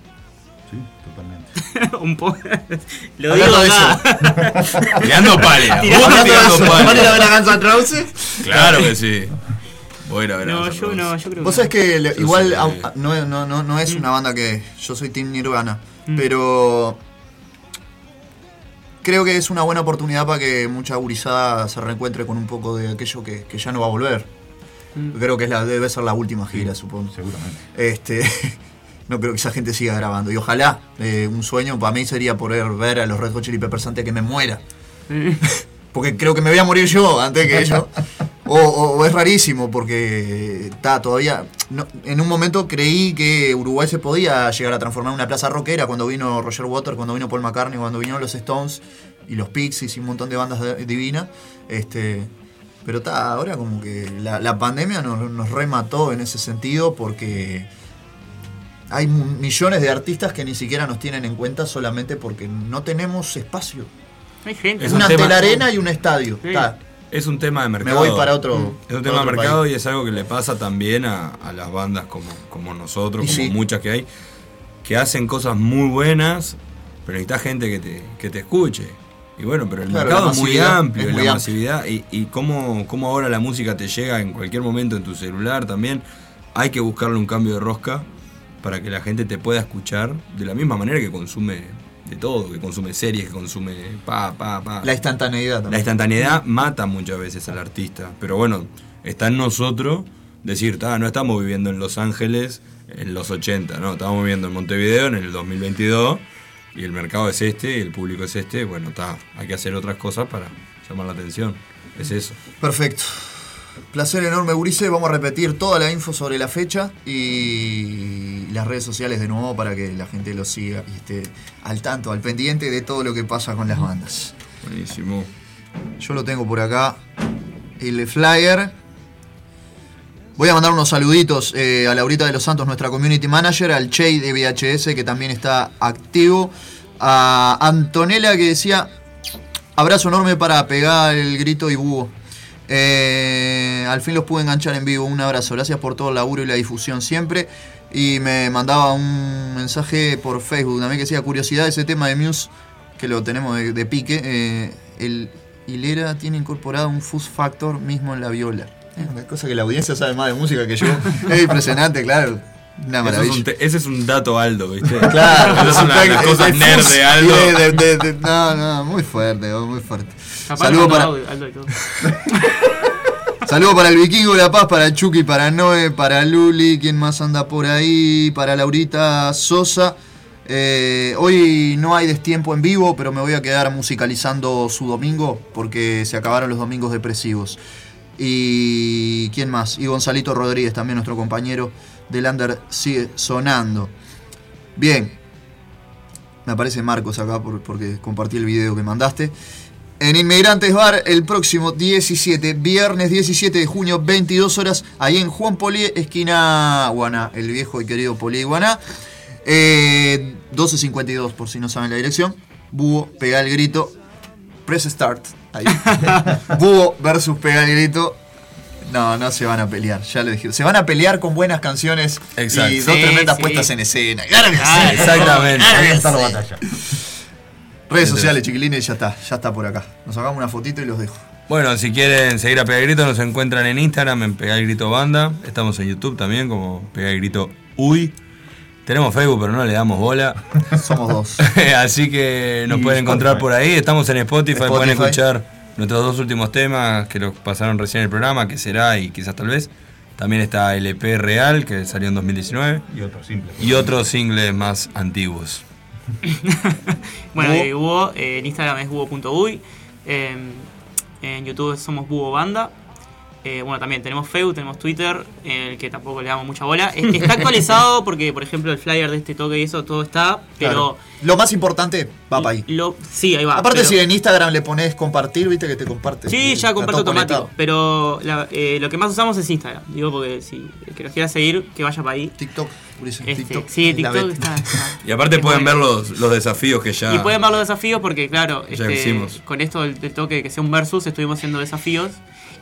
Sí, totalmente. (laughs) un poco. (laughs) lo Hablando digo de acá. (laughs) Tirando pálida. Tirando vos tirando ¿Van a ir a pálida. ver a Guns N' Roses? Claro que sí. Voy a ir a ver a No, yo no, yo creo Vos que sabés que le- igual no, no, no, no es una banda que yo soy Team Nirvana, Mm. pero creo que es una buena oportunidad para que mucha gurizada se reencuentre con un poco de aquello que, que ya no va a volver. Mm. Creo que es la, debe ser la última gira, supongo. Seguramente. Este, (laughs) no creo que esa gente siga grabando. Y ojalá, eh, un sueño para mí sería poder ver a los Red Hot Chili Peppers antes que me muera. (laughs) Porque creo que me voy a morir yo antes que ellos. (laughs) O, o- o es rarísimo porque está todavía. no- en un momento creí que Uruguay se podía llegar a transformar en una plaza rockera cuando vino Roger Waters, cuando vino Paul McCartney, cuando vinieron los Stones y los Pixies y un montón de bandas divinas. Este, pero está, ahora como que la, la pandemia nos, nos remató en ese sentido porque hay millones de artistas que ni siquiera nos tienen en cuenta solamente porque no tenemos espacio. Hay gente. Es un una tema- telarena y un estadio. Sí. Está. Es un tema de Me mercado. voy para otro. Es un tema de mercado país. y es algo que le pasa también a, a las bandas como, como nosotros, Y como sí. muchas que hay, que hacen cosas muy buenas, pero necesitas gente que te, que te escuche. Y bueno, pero el Claro, mercado es muy amplio, es muy la masividad, y, y cómo, cómo ahora la música te llega en cualquier momento en tu celular también, hay que buscarle un cambio de rosca para que la gente te pueda escuchar de la misma manera que consume de todo, que consume series, que consume pa, pa, pa. La instantaneidad La también. instantaneidad mata muchas veces al artista, pero bueno, está en nosotros decir, "Ta, no estamos viviendo en Los Ángeles en los 80, no, estamos viviendo en Montevideo en el 2022 y el mercado es este y el público es este, bueno, está, hay que hacer otras cosas para llamar la atención, es eso. Perfecto. Placer enorme, Gurice. Vamos a repetir toda la info sobre la fecha y las redes sociales de nuevo para que la gente lo siga y esté al tanto, al pendiente de todo lo que pasa con las bandas. Buenísimo. Yo lo tengo por acá. El flyer. Voy a mandar unos saluditos eh, a Laurita de los Santos, nuestra community manager, al Che de VHS, que también está activo, a Antonella, que decía, abrazo enorme para pegar el grito y búho. Eh, al fin los pude enganchar en vivo, un abrazo, gracias por todo el laburo y la difusión siempre. Y me mandaba un mensaje por Facebook también que decía, curiosidad, ese tema de Muse, que lo tenemos de, de pique, eh, el Hilera tiene incorporado un fuzz factor mismo en la viola. Es una cosa que la audiencia sabe más de música que yo. (laughs) es impresionante, claro. Una Eso es maravilla. un te- ese es un dato Aldo, ¿viste? (laughs) Claro, Esas son las, (laughs) cosas nerd de Aldo. viene de- de- de- no, no, muy fuerte, muy fuerte. Capaz Saludo mandó para, audio, Aldo y todo. (laughs) saludo para el Vikingo de La Paz, para Chucky, para Noé, para Luli, ¿quién más anda por ahí? Para Laurita Sosa. Eh, hoy no hay destiempo en vivo, pero me voy a quedar musicalizando su domingo porque se acabaron los domingos depresivos. Y quién más? Y Gonzalito Rodríguez, también nuestro compañero del Under, sigue sonando. Bien, me aparece Marcos acá por- porque compartí el video que mandaste. En Inmigrantes Bar, el próximo 17, viernes 17 de junio, 22 horas, ahí en Juan Poli, esquina Guaná, el viejo y querido Poli Guaná. Eh, 12.52, por si no saben la dirección. Búho, pega el grito. Press start. Ahí. (laughs) Búho versus pega el grito. No, no se van a pelear, ya lo dije. Se van a pelear con buenas canciones Exacto. y dos Sí, tremendas sí. puestas en escena. Claro que sí. Ah, Exactamente. Ahí está la batalla. Redes sociales, chiquilines, ya está, ya está por acá. Nos sacamos una fotito y los dejo. Bueno, si quieren seguir a Pegar el Grito, nos encuentran en Instagram, en Pegar el Grito Banda. Estamos en YouTube también, como Pegar el Grito Uy. Tenemos Facebook, pero no le damos bola. Somos dos. (laughs) Así que nos Y pueden encontrar Spotify. por ahí. Estamos en Spotify, Spotify. pueden escuchar nuestros dos últimos temas que los pasaron recién en el programa, que será y quizás tal vez. También está LP Real, que salió en 2019. Y otro simple. Y otros singles más antiguos. (laughs) Bueno, Búho. eh, eh, en Instagram es búho.uy. eh, en YouTube somos Búho Banda. Eh, bueno, también tenemos Facebook, tenemos Twitter, en el que tampoco le damos mucha bola. Eh, Está actualizado (laughs) porque, por ejemplo, el flyer de este toque y eso todo está, pero. Claro. Lo más importante va para ahí. Lo, sí, ahí va. Aparte, pero- si en Instagram le pones compartir, viste que te comparte. Sí, ya comparto automático. conectado. Pero la- eh, lo que más usamos es Instagram. Digo, porque si el que nos quiera seguir, que vaya para ahí. TikTok, Este, TikTok. sí, TikTok está, está- (laughs) Y aparte es pueden ver los, los desafíos que ya... Y pueden ver los desafíos porque, claro, Ya este, hicimos. con esto del, del toque de que sea un versus, estuvimos haciendo desafíos.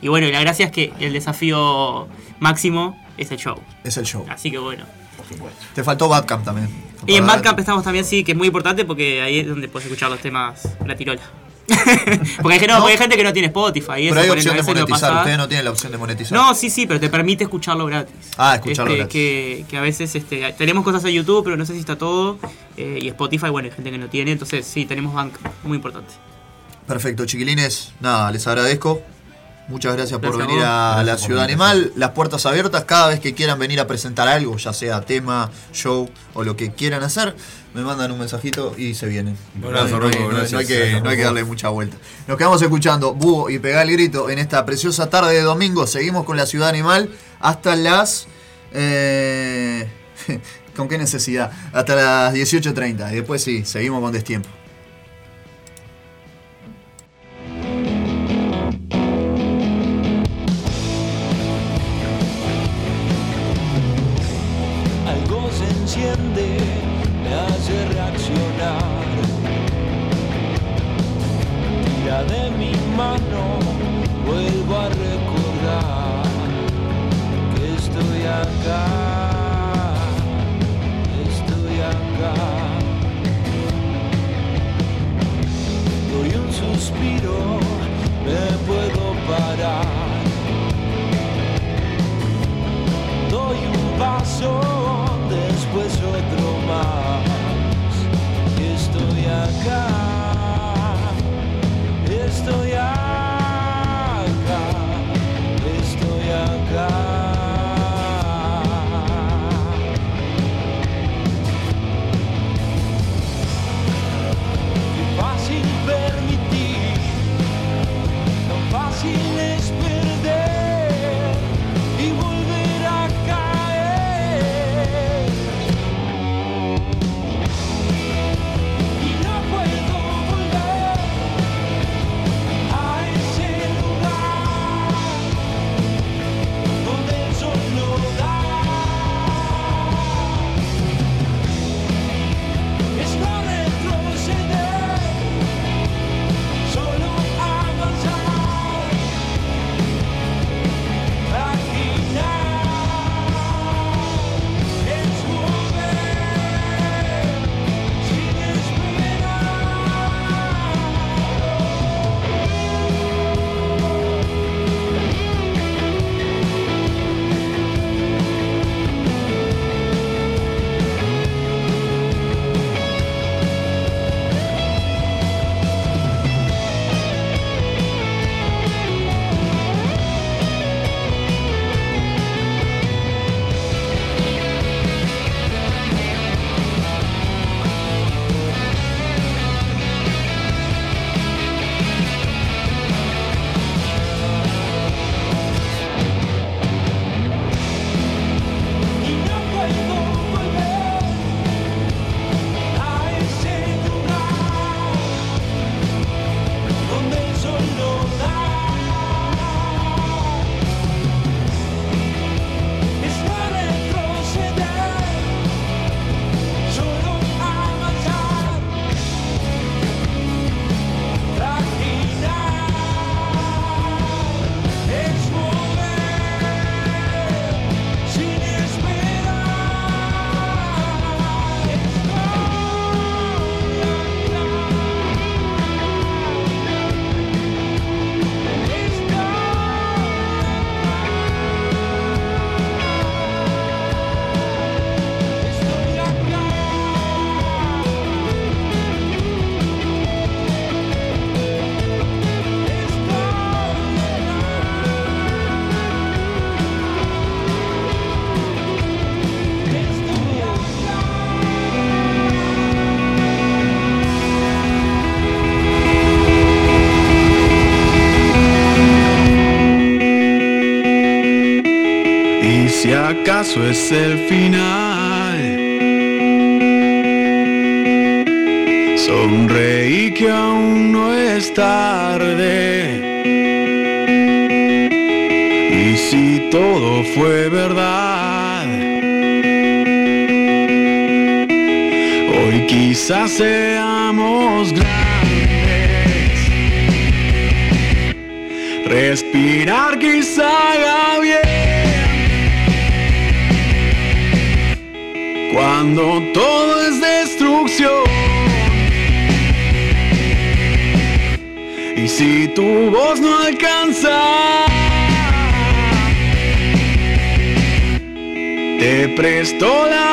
Y bueno, y la gracia es que el desafío máximo es el show. Es el show. Así que bueno. Por supuesto. Te faltó Badcamp también. Y en Bandcamp estamos también, sí, que es muy importante porque ahí es donde puedes escuchar los temas la tirola. (laughs) porque, hay, gente- no, No. porque hay gente que no tiene Spotify. Y eso Pero hay opción de monetizar. Ustedes no tienen la opción de monetizar. No, sí, sí, pero te permite escucharlo gratis. Ah, escucharlo Este, gratis. Que, que a veces este, tenemos cosas en YouTube, pero no sé si está todo. eh, y Spotify, bueno, hay gente que no tiene. Entonces, sí, tenemos Bandcamp. Muy importante. Perfecto, chiquilines. Nada, les agradezco. Muchas gracias por Gracias venir a Gracias la Ciudad Animal. Las puertas abiertas cada vez que quieran venir a presentar algo, ya sea tema, show o lo que quieran hacer, me mandan un mensajito y se vienen. Abrazo, no, hay- no hay- gracias. no hay que, Gracias, no hay que darle mucha vuelta. Nos quedamos escuchando Búho y Pegar el Grito en esta preciosa tarde de domingo. Seguimos con la Ciudad Animal hasta las... eh, (laughs) ¿Con qué necesidad? Hasta las 18.30. Y después sí, seguimos con Destiempo. Después otro más. Estoy acá, acaso es el final. Te presto la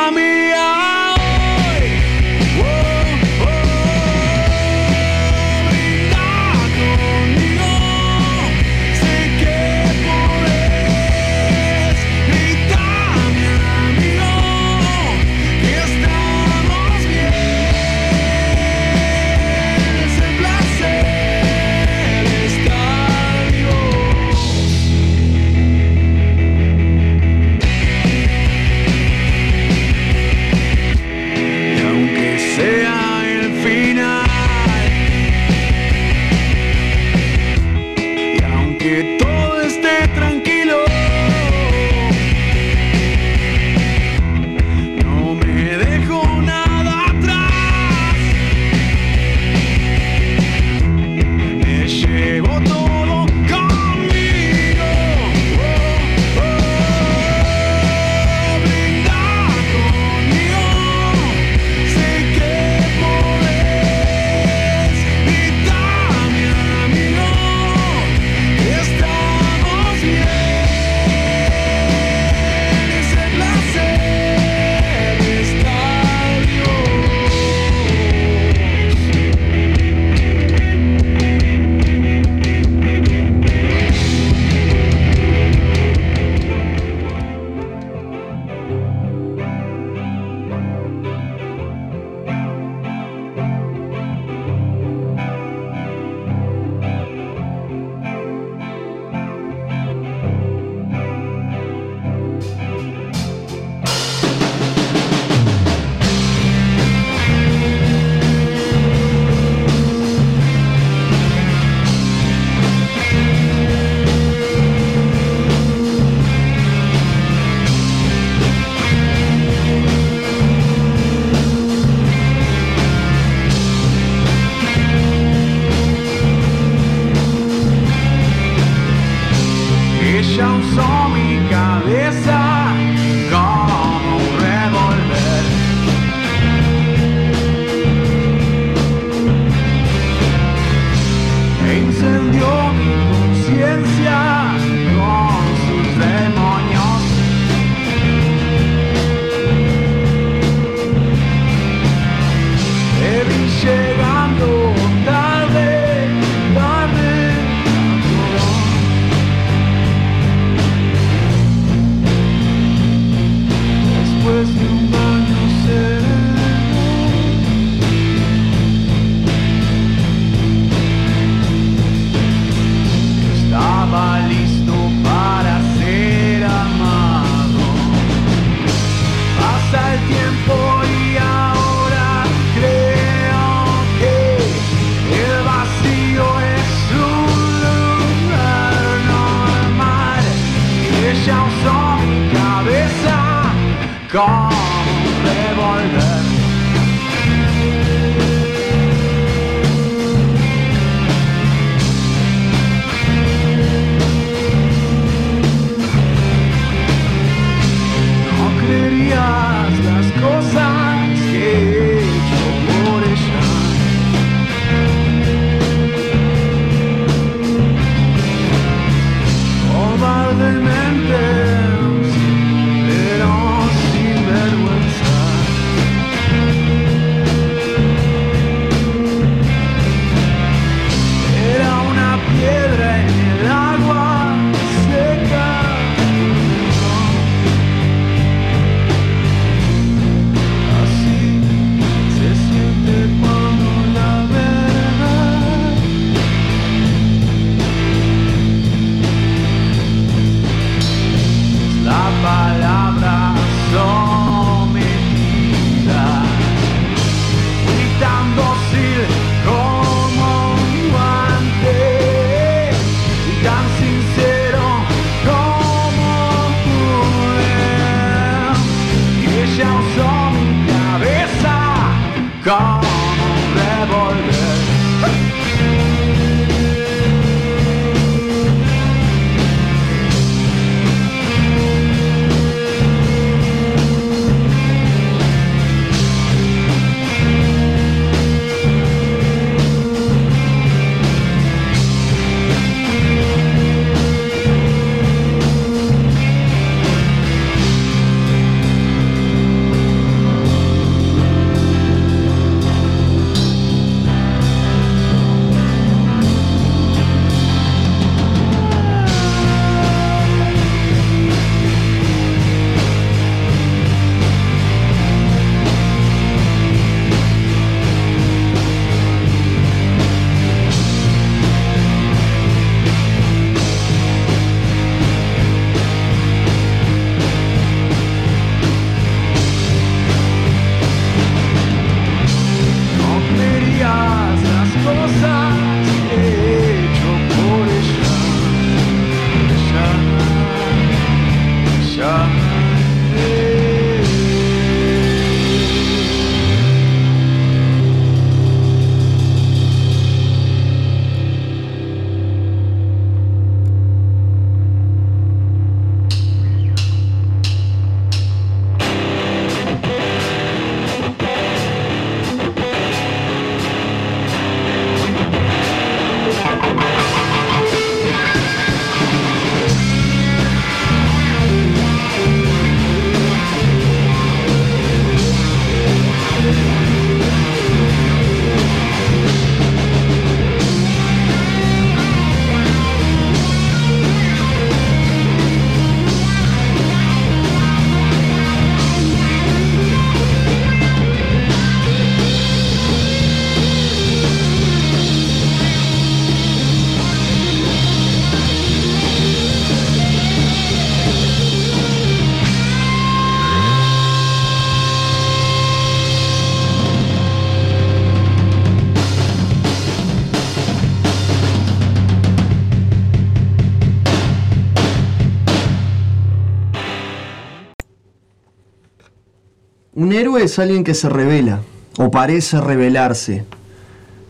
héroe es alguien que se revela, o parece rebelarse,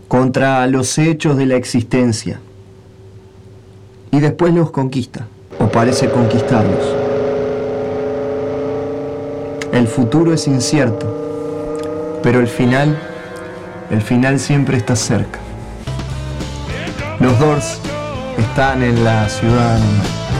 contra los hechos de la existencia. Y después los conquista, o parece conquistarlos. El futuro es incierto, pero el final, el final siempre está cerca. Los Doors están en la ciudad animal.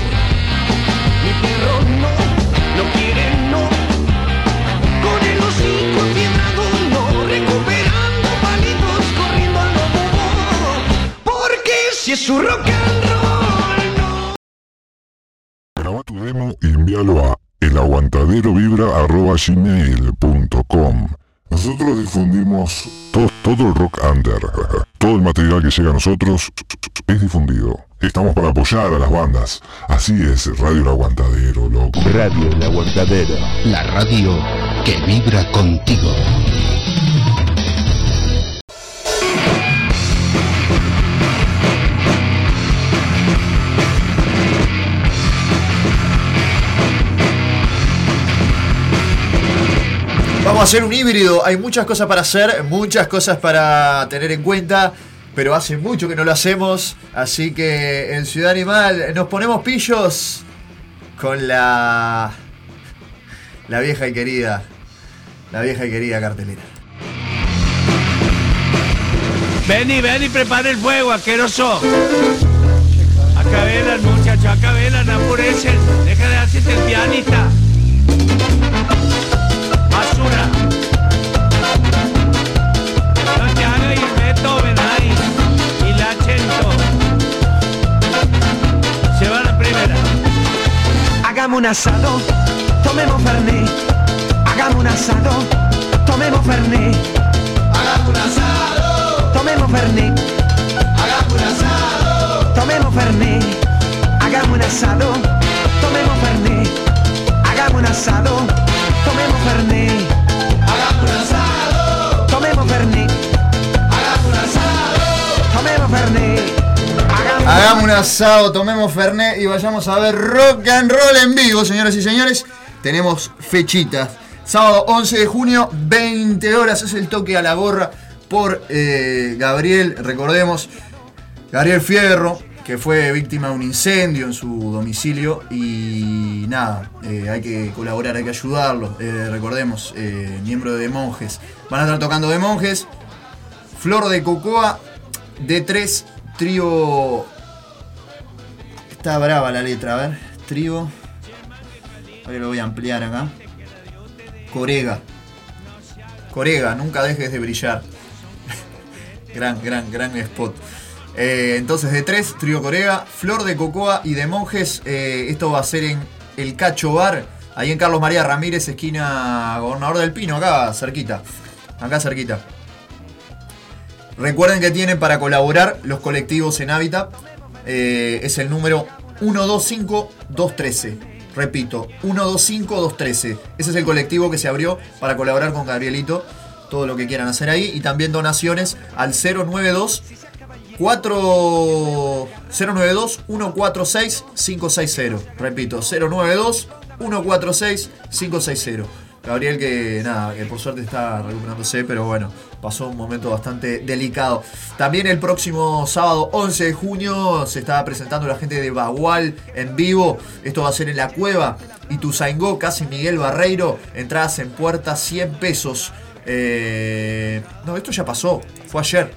Si es su rock and roll Graba tu demo y envíalo a elaguantaderovibra.gmail.com Nosotros difundimos to- todo el rock under. (laughs) Todo el material que llega a nosotros es difundido. Estamos para apoyar a las bandas. Así es, Radio El Aguantadero, loco. Radio El Aguantadero. La radio que vibra contigo. Hacer un híbrido. Hay muchas cosas para hacer, muchas cosas para tener en cuenta, pero hace mucho que no lo hacemos. Así que en Ciudad Animal nos ponemos pillos con la. La vieja y querida. La vieja y querida cartelera. Ven y ven y prepara el fuego, asqueroso. Acá velan, muchachos, acá velan, apurecen. Deja de hacerte el pianista. Hagamos un asado, tomemos Fernet. Hagamos un asado, tomemos Fernet. Hagamos un asado, tomemos Fernet. Hagamos un asado, tomemos Fernet. Hagamos un asado, tomemos Fernet. Hagamos un asado, tomemos. Hagamos un asado, tomemos Fernet y vayamos a ver rock and roll en vivo, señoras y señores. Tenemos fechitas. Sábado 11 de junio, 20 horas, es el toque a la gorra por eh, Gabriel, recordemos, Gabriel Fierro, que fue víctima de un incendio en su domicilio y nada, eh, hay que colaborar, hay que ayudarlo. Eh, recordemos, miembro de Monjes. Van a estar tocando de Monjes, Flor de Cocoa, D3, trío. Está brava la letra, a ver. Trío. Ahora lo voy a ampliar acá. Corega. Corega, nunca dejes de brillar. (laughs) gran, gran, gran spot. Eh, entonces, de tres, Trío Corega, Flor de Cocoa y de Monjes. eh, esto va a ser en el Cacho Bar, ahí en Carlos María Ramírez, esquina Gobernador del Pino, acá cerquita. Acá cerquita. Recuerden que tienen para colaborar los colectivos en Hábitat. Eh, es el número 125213. Repito, 125213. Ese es el colectivo que se abrió para colaborar con Gabrielito. Todo lo que quieran hacer ahí. Y también donaciones al 092 4 092-146-560. Repito, 092-146-560. Gabriel que nada, que por suerte está recuperándose, pero bueno, pasó un momento bastante delicado. También el próximo sábado 11 de junio se está presentando la gente de Bagual en vivo. Esto va a ser en la cueva. Y Tuzaingó, casi Miguel Barreiro. Entradas en puerta 100 pesos. Eh, no, esto ya pasó. Fue ayer.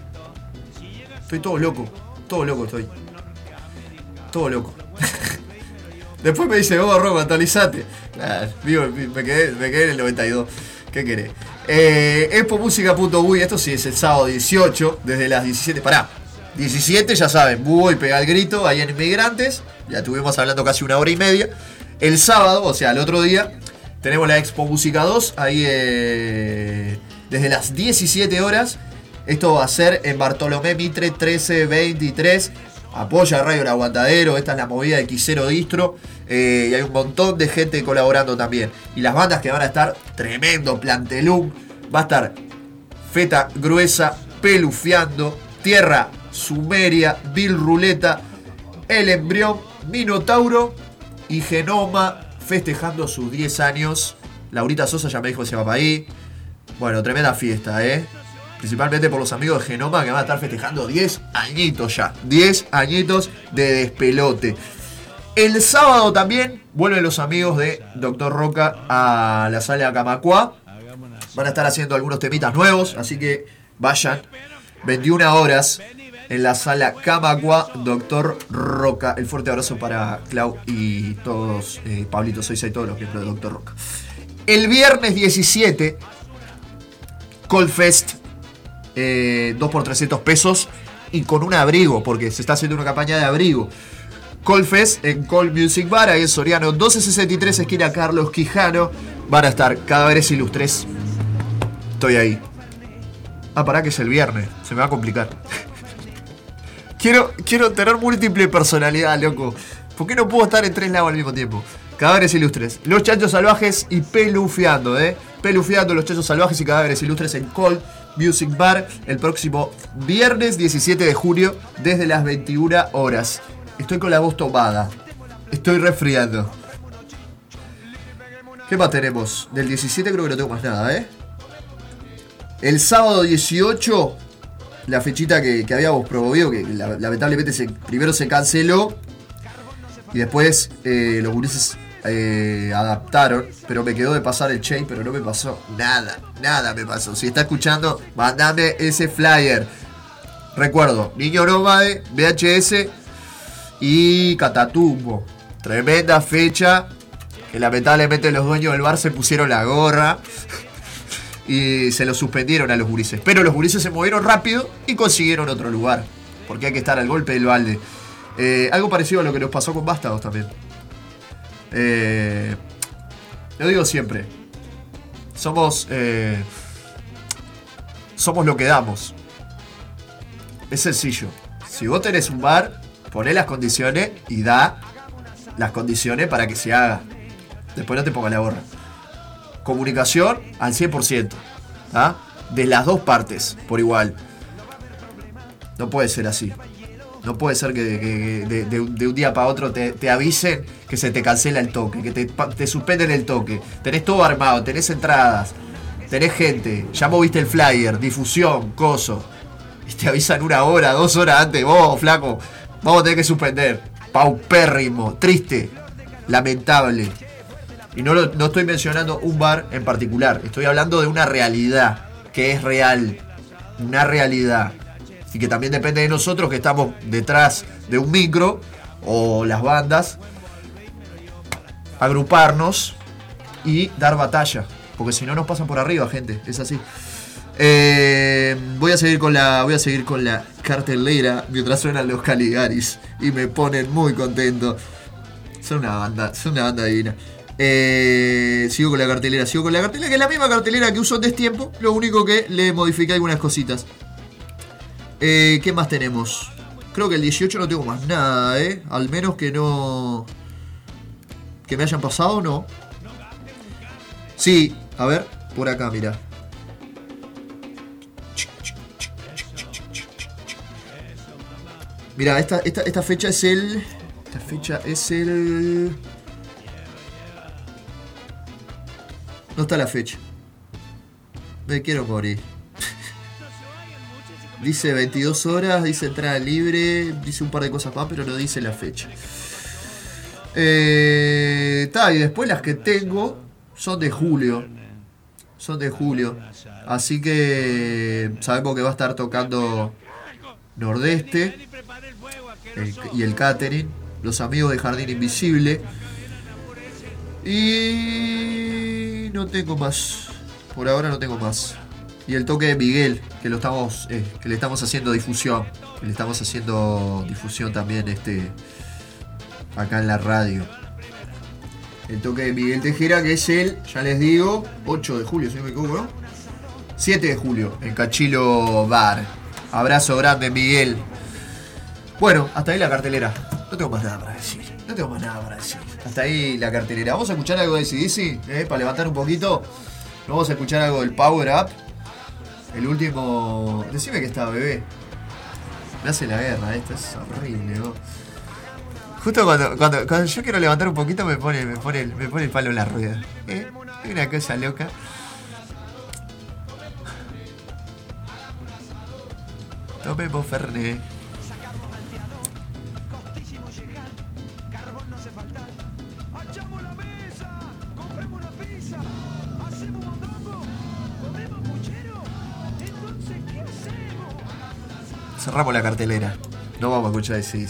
Estoy todo loco. Todo loco estoy. Todo loco. (laughs) Después me dice, vos, Roma, actualizate. Vivo, me, quedé, me quedé en el 92. ¿Qué querés? Eh, Expomusica.uy, esto sí es el sábado 18, desde las 17. Pará, 17, ya saben, Búho y Pega el Grito, ahí en Inmigrantes. Ya estuvimos hablando casi una hora y media. El sábado, o sea, el otro día, tenemos la Expo Música 2, ahí eh, desde las 17 horas. Esto va a ser en Bartolomé Mitre 1323. Apoya Radio El Aguantadero, esta es la movida de Quisero Distro. Eh, y hay un montón de gente colaborando también. Y las bandas que van a estar, tremendo plantelum. Va a estar Feta Gruesa, Pelufiando, Tierra Sumeria, Bill Ruleta, El Embrión, Minotauro y Genoma festejando sus 10 años. Laurita Sosa ya me dijo que se va para ahí. Bueno, tremenda fiesta, ¿eh? Principalmente por los amigos de Genoma que van a estar festejando 10 añitos ya. 10 añitos de despelote. El sábado también vuelven los amigos de Doctor Roca a la sala Camacua. Van a estar haciendo algunos temitas nuevos, así que vayan. 21 horas en la sala Camacua, Doctor Roca. El fuerte abrazo para Clau y todos, eh, Pablito Soiza y todos los miembros de Doctor Roca. El viernes 17, Coldfest, eh, 2 por 300 pesos y con un abrigo, porque se está haciendo una campaña de abrigo. Coldfest en Cold Music Bar, ahí en Soriano 1263, esquina Carlos Quijano. Van a estar cadáveres ilustres. Estoy ahí. Ah, pará que es el viernes. Se me va a complicar. (laughs) quiero, quiero tener múltiple personalidad, loco. ¿Por qué no puedo estar en tres lados al mismo tiempo? Cadáveres ilustres. Los chanchos salvajes y pelufiando, ¿eh? Pelufiando los chanchos salvajes y cadáveres ilustres en Cold Music Bar el próximo viernes 17 de julio desde las 21 horas. Estoy con la voz tomada. Estoy resfriando. ¿Qué más tenemos? Del 17 creo que no tengo más nada, ¿eh? El sábado 18, la fechita que, que habíamos promovido, que la- lamentablemente primero se canceló y después eh, los gurises eh, adaptaron, pero me quedó de pasar el Che, pero no me pasó nada, nada me pasó. Si está escuchando, mandame ese flyer. Recuerdo, Niño Nómade, VHS y Catatumbo. Tremenda fecha que lamentablemente los dueños del bar se pusieron la gorra (laughs) y se lo suspendieron a los gurises. Pero los gurises se movieron rápido y consiguieron otro lugar. Porque hay que estar al golpe del balde. Eh, algo parecido a lo que nos pasó con Vástagos también. Eh, lo digo siempre. Somos. eh, somos lo que damos. Es sencillo. Si vos tenés un bar, poné las condiciones y da las condiciones para que se haga. Después no te ponga la gorra. Comunicación al 100%. ¿ah? De las dos partes, por igual. No puede ser así. No puede ser que, de, un- día para otro te, avisen que se te cancela el toque, que te, te suspenden el toque. Tenés todo armado, tenés entradas, tenés gente, ya moviste el flyer, difusión, coso. Y te avisan una hora, dos horas antes, vos, flaco, vamos a tener que suspender. Paupérrimo, triste, lamentable. Y no, lo- no estoy mencionando un bar en particular, estoy hablando de una realidad que es real. Una realidad. Y que también depende de nosotros que estamos detrás de un micro o las bandas, agruparnos y dar batalla. Porque si no nos pasan por arriba, gente. Es así. Eh, voy a seguir con la. Voy a seguir con la cartelera mientras suenan los Caligaris. Y me ponen muy contento. Son una banda, son una banda divina. Eh, sigo con la cartelera, sigo con la cartelera, que es la misma cartelera que uso en Destiempo. Lo único que le modifiqué algunas cositas. Eh, ¿Qué más tenemos? Creo que el 18 no tengo más nada, ¿eh? Al menos que no. Que me hayan pasado, no. Sí, a ver, por acá, mira. Mira, esta, esta, esta fecha es el. Esta fecha es el. No está la fecha. Me quiero morir. (laughs) dice 22 horas, dice entrada libre, dice un par de cosas más, pero no dice la fecha. Eh, y después las que tengo son de julio. Son de julio. Así que sabemos que va a estar tocando Nordeste y el Catering, los amigos de Jardín Invisible. Y no tengo más. Por ahora no tengo más. Y el toque de Miguel, que lo estamos. eh, que le estamos haciendo difusión. Que le estamos haciendo difusión también este. acá en la radio. El toque de Miguel Tejera, que es el, ya les digo, 8 de julio, si no me equivoco, ¿no? 7 de julio, en Cachilo Bar. Abrazo grande, Miguel. Bueno, hasta ahí la cartelera. No tengo más nada para decir. No tengo más nada para decir. Hasta ahí la cartelera. Vamos a escuchar algo de CDC, ¿eh? para levantar un poquito. Vamos a escuchar algo del Power Up. El último. Decime que está, bebé. Me hace la guerra, esto es horrible, ¿no? Justo cuando, cuando, cuando yo quiero levantar un poquito me pone, me pone, me pone el palo en la rueda. ¿eh? Una cosa loca. Tomemos Fernet. Cerramos la cartelera. No vamos a escuchar ese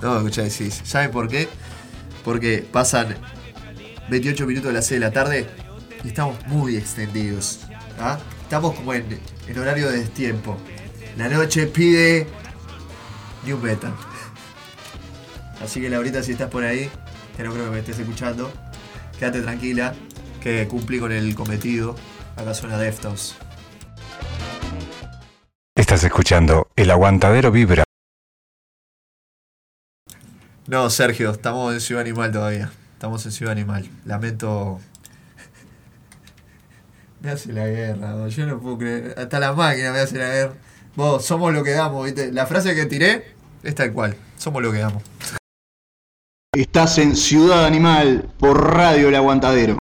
No vamos a escuchar ese ¿Saben por qué? Porque pasan 28 minutos de las 6 de la tarde y estamos muy extendidos. ¿ah? Estamos como en, horario de destiempo. La noche pide New Metal. Así que Laurita, si estás por ahí, que no creo que me estés escuchando, quédate tranquila, que cumplí con el cometido. Acá suena Deftones. Estás escuchando El Aguantadero Vibra. No, Sergio, estamos en Ciudad Animal todavía. Estamos en Ciudad Animal. Lamento. Me hace la guerra, vos, yo no puedo creer. Hasta la máquina me hace la guerra. Vos, somos lo que damos, ¿viste? La frase que tiré es tal cual. Somos lo que damos. Estás en Ciudad Animal por Radio El Aguantadero.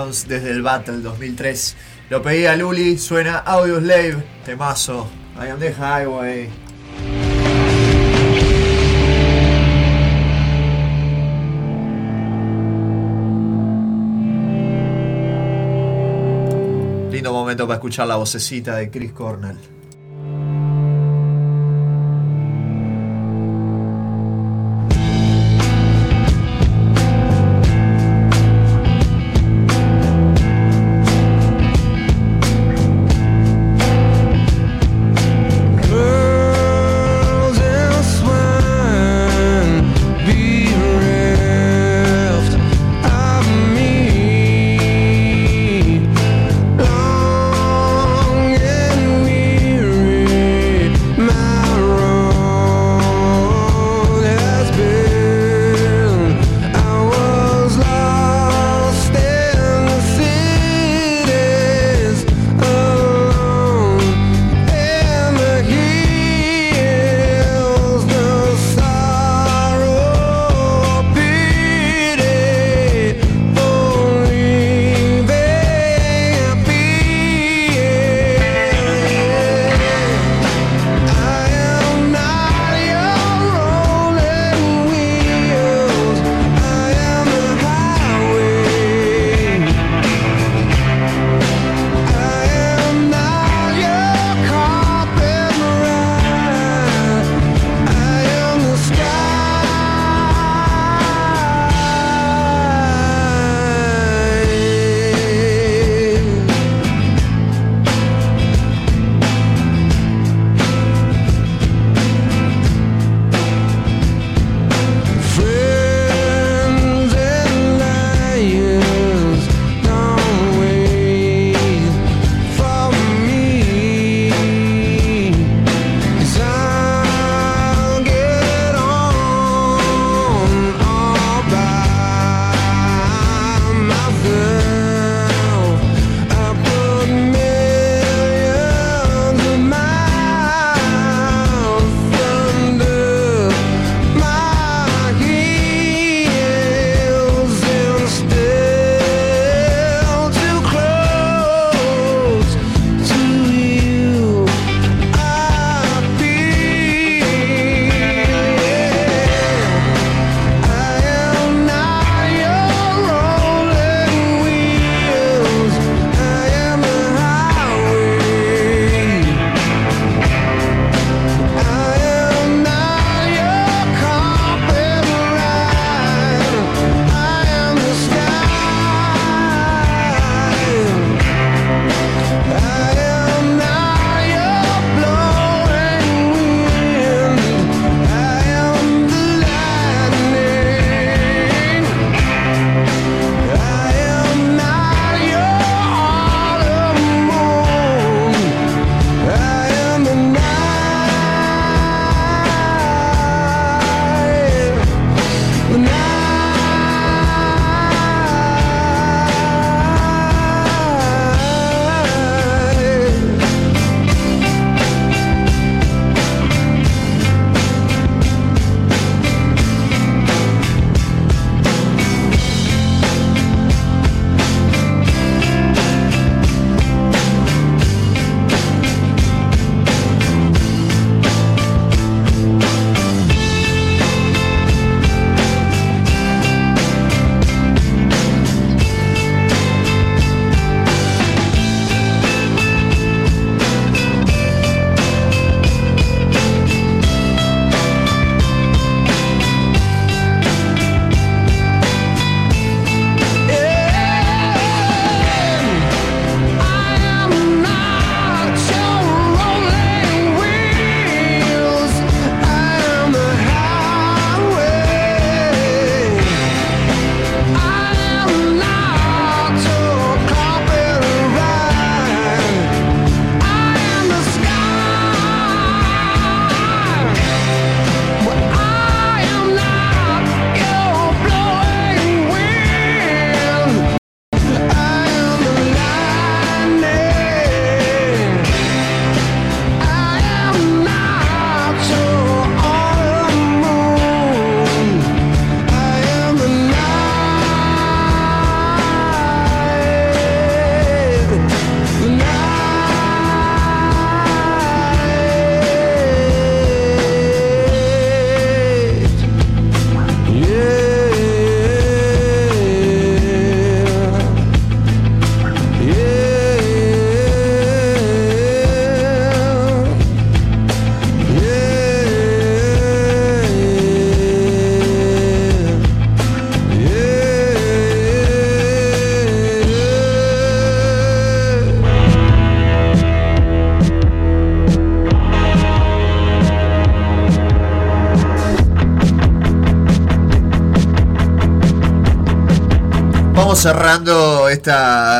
Desde el Battle 2003. Lo pedí a Luli, suena Audio Slave, temazo. I am the highway. Lindo momento para escuchar la vocecita de Chris Cornell.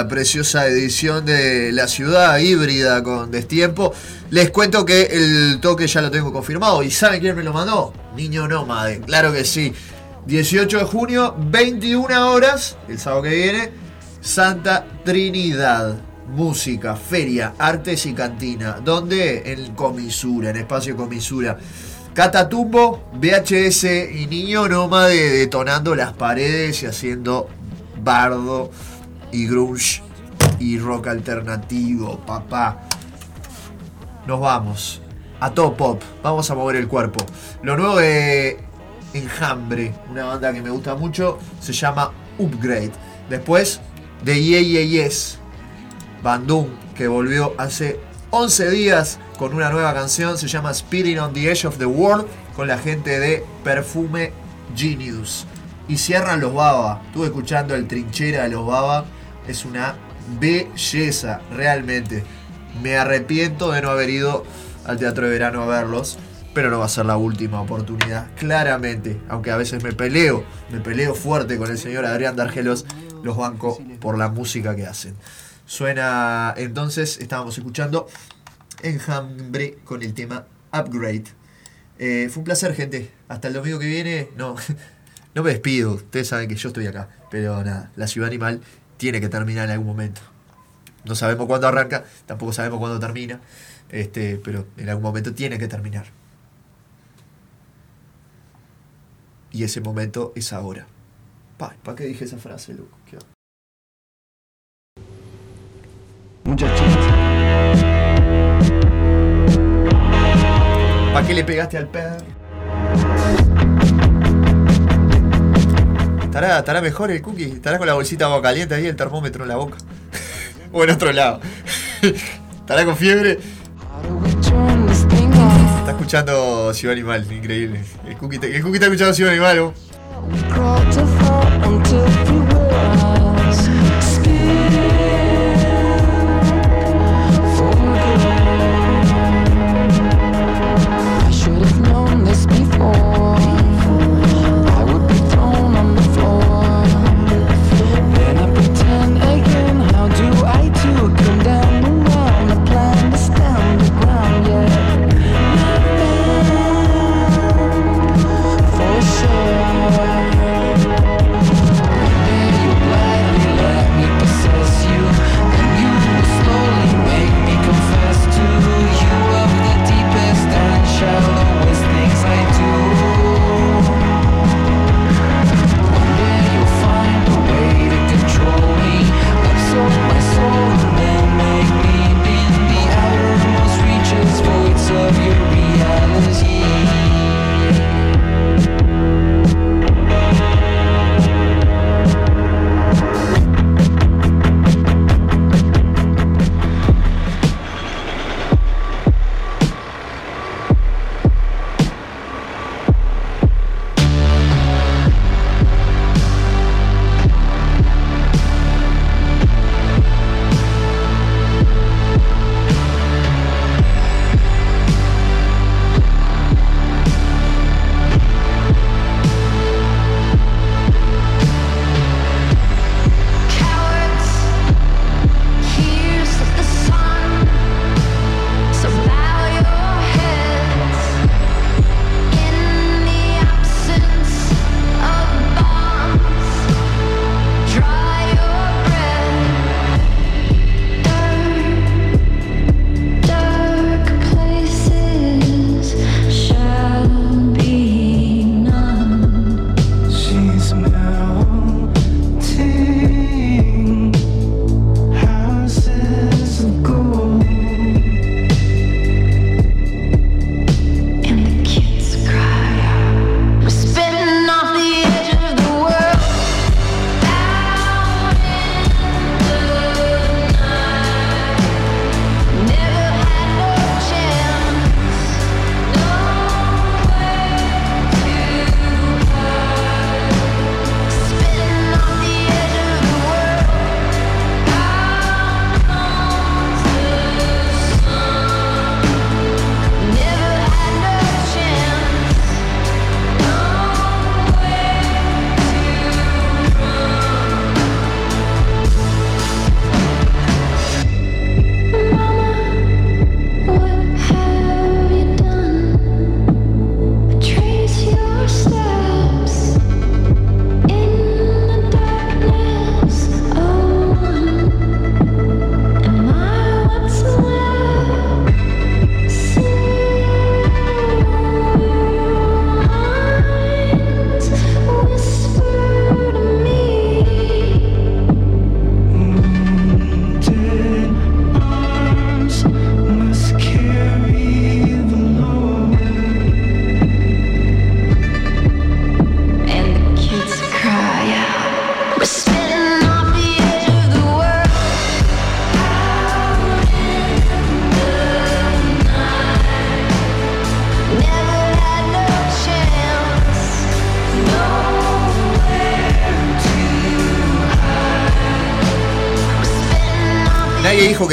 Preciosa edición de La Ciudad Híbrida con Destiempo. Les cuento que el toque ya lo tengo confirmado. ¿Y saben quién me lo mandó? Niño Nómade, claro que sí. 18 de junio, 21 horas, el sábado que viene, Santa Trinidad. Música, feria, artes y cantina. ¿Dónde? En Comisura, en Espacio Comisura. Catatumbo, VHS y Niño Nómade detonando las paredes y haciendo bardo y grunge y rock alternativo, papá. Nos vamos. A todo pop. Vamos a mover el cuerpo. Lo nuevo de Enjambre, una banda que me gusta mucho, se llama Upgrade. Después de Yeah Yeah Yes, Bandung, que volvió hace 11 días con una nueva canción, se llama Speeding on the Edge of the World, con la gente de Perfume Genius. Y cierran los Baba. Estuve escuchando el trinchera de los Baba. Es una belleza, realmente. Me arrepiento de no haber ido al Teatro de Verano a verlos. Pero no va a ser la última oportunidad, claramente. Aunque a veces me peleo, me peleo fuerte con el señor Adrián Dargelos, los banco por la música que hacen. Suena, entonces, estábamos escuchando Enjambre con el tema Upgrade. Eh, fue un placer, gente. Hasta el domingo que viene. No, (laughs) no me despido. Ustedes saben que yo estoy acá. Pero nada, la ciudad animal tiene que terminar en algún momento. No sabemos cuándo arranca, tampoco sabemos cuándo termina. Este, pero en algún momento tiene que terminar. Y ese momento es ahora. ¿Para qué dije esa frase, onda? Muchas ¿Para qué le pegaste al perro? ¿Estará, ¿Estará mejor el cookie? ¿Estará con la bolsita agua caliente ahí, el termómetro en la boca? (laughs) o en otro lado. (laughs) ¿Estará con fiebre? Está escuchando Ciudad Animal, increíble. El cookie, el cookie está escuchando Ciudad Animal. ¿no?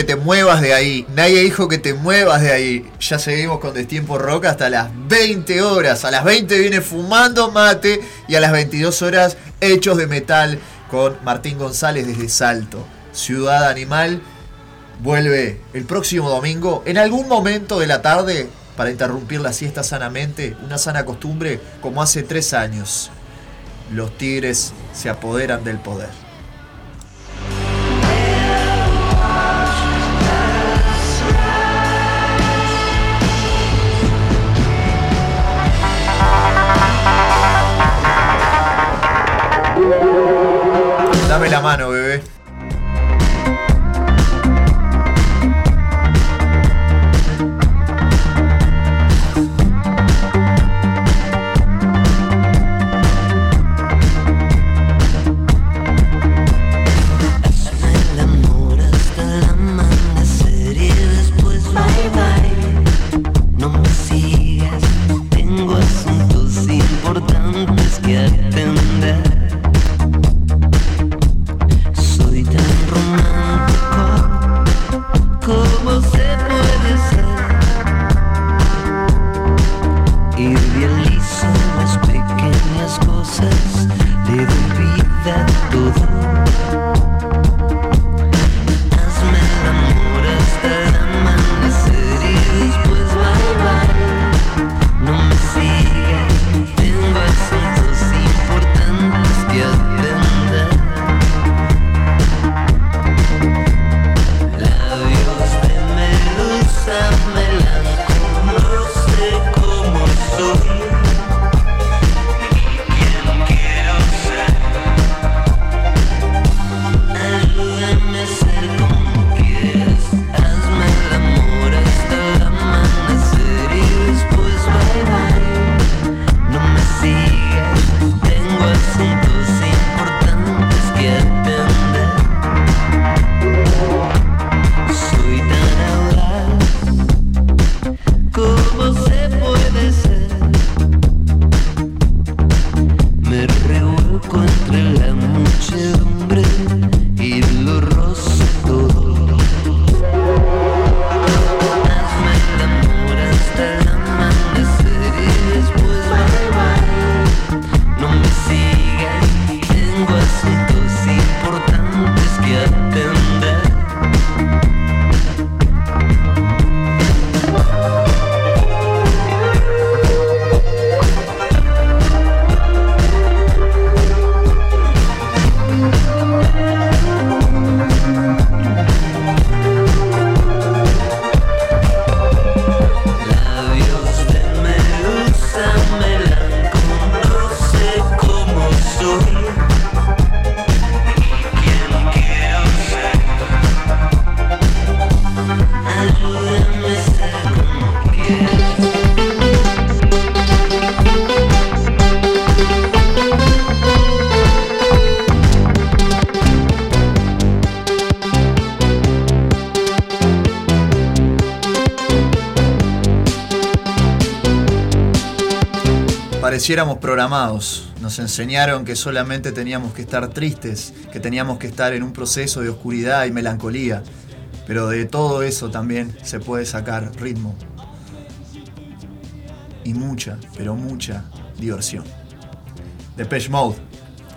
Te muevas de ahí. Nadie dijo que te muevas de ahí. Ya seguimos con Destiempo Rock hasta las 20 horas. A las 20 viene Fumando Mate y a las 22 horas Hechos de Metal con Martín González desde Salto. Ciudad Animal vuelve el próximo domingo en algún momento de la tarde para interrumpir la siesta sanamente, una sana costumbre como hace tres años. Los tigres se apoderan del poder. La mano, bebé. Pareciéramos programados. Nos enseñaron que solamente teníamos que estar tristes, que teníamos que estar en un proceso de oscuridad y melancolía. Pero de todo eso también se puede sacar ritmo. Y mucha, pero mucha diversión. Depeche Mode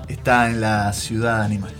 está en la ciudad animal.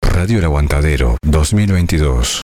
Radio El Aguantadero 2022.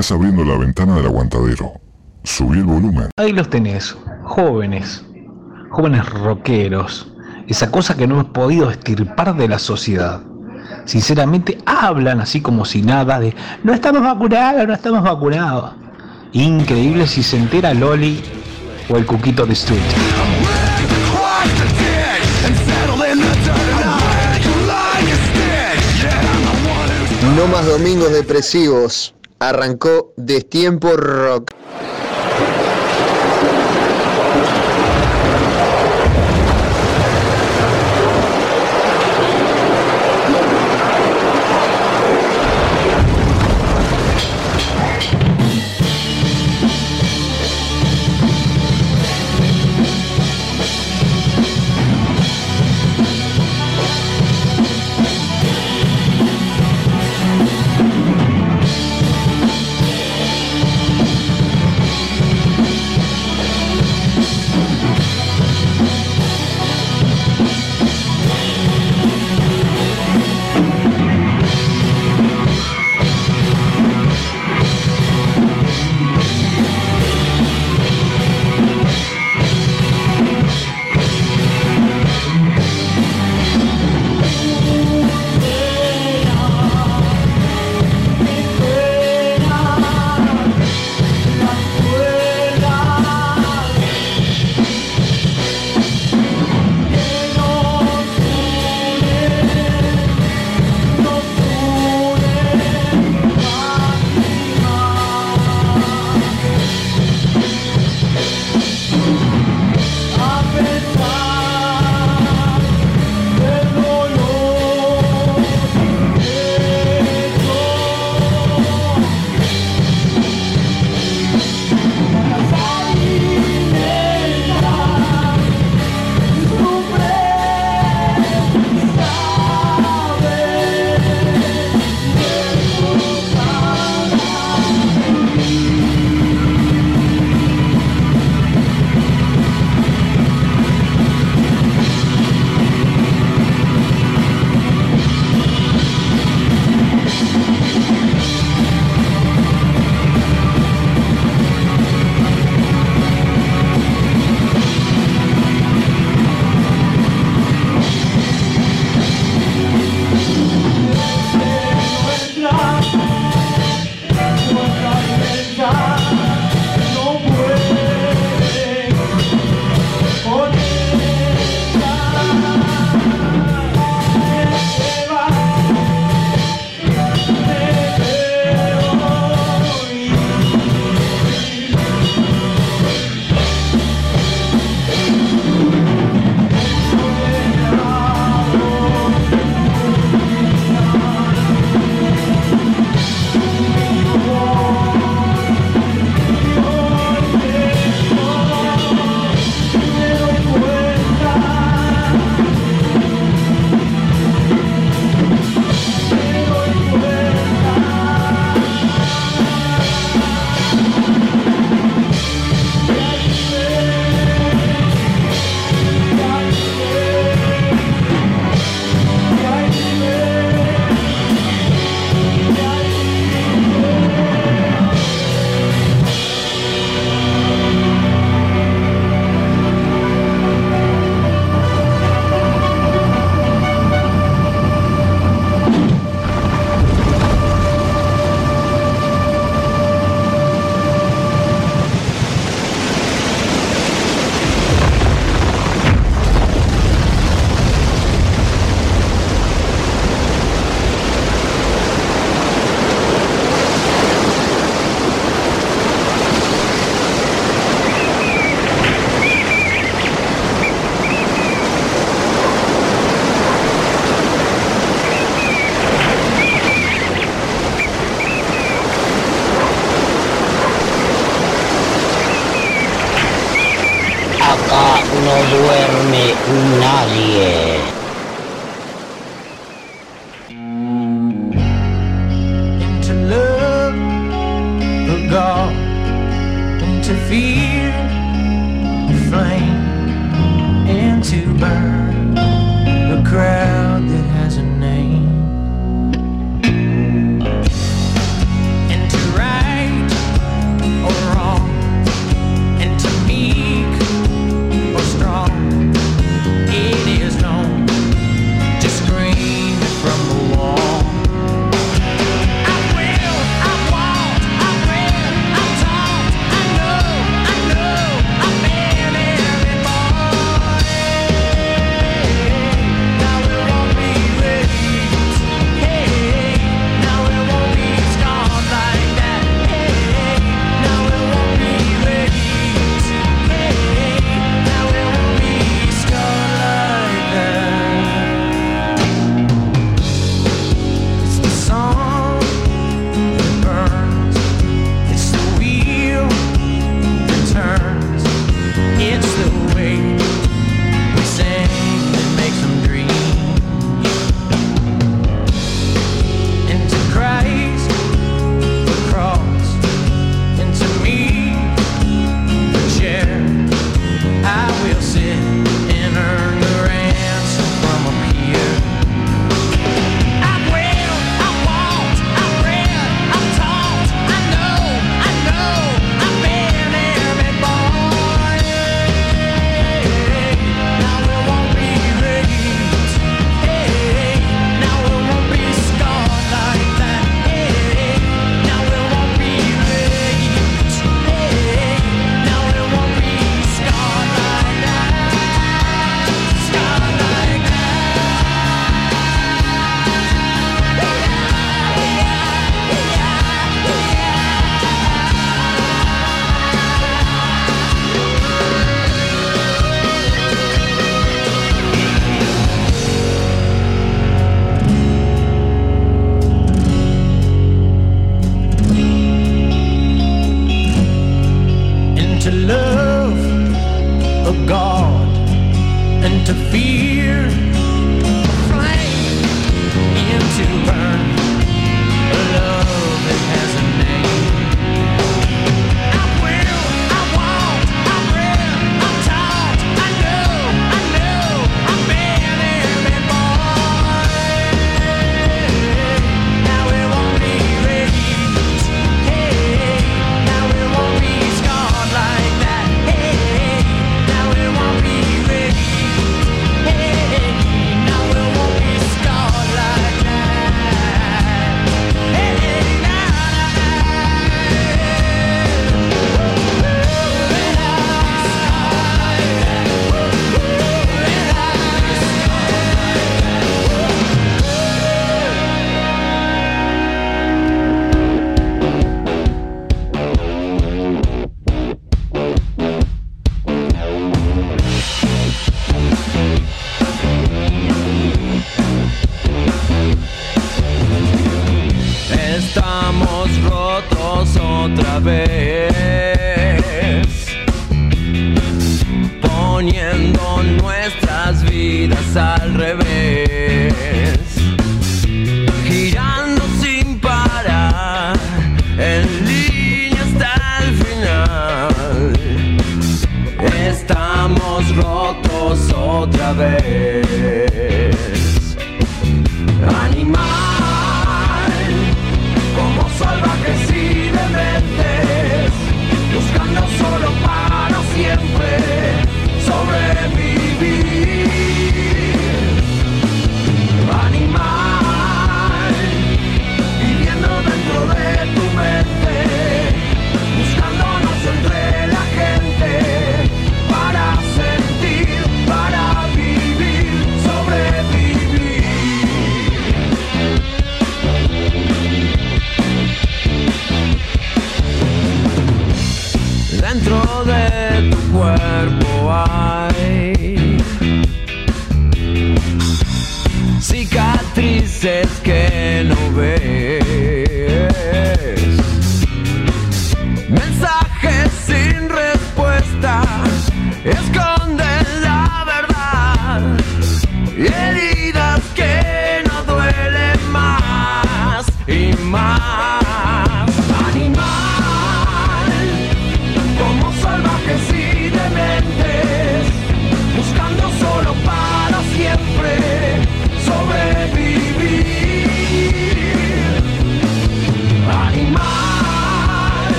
Estás abriendo la ventana del aguantadero. Subí el volumen. Ahí los tenés, jóvenes, jóvenes rockeros, esa cosa que no hemos podido estirpar de la sociedad. Sinceramente hablan así como si nada de no estamos vacunados, no estamos vacunados. Increíble si se entera Loli o el Cuquito de Street. No más domingos depresivos. Arrancó Destiempo Rock.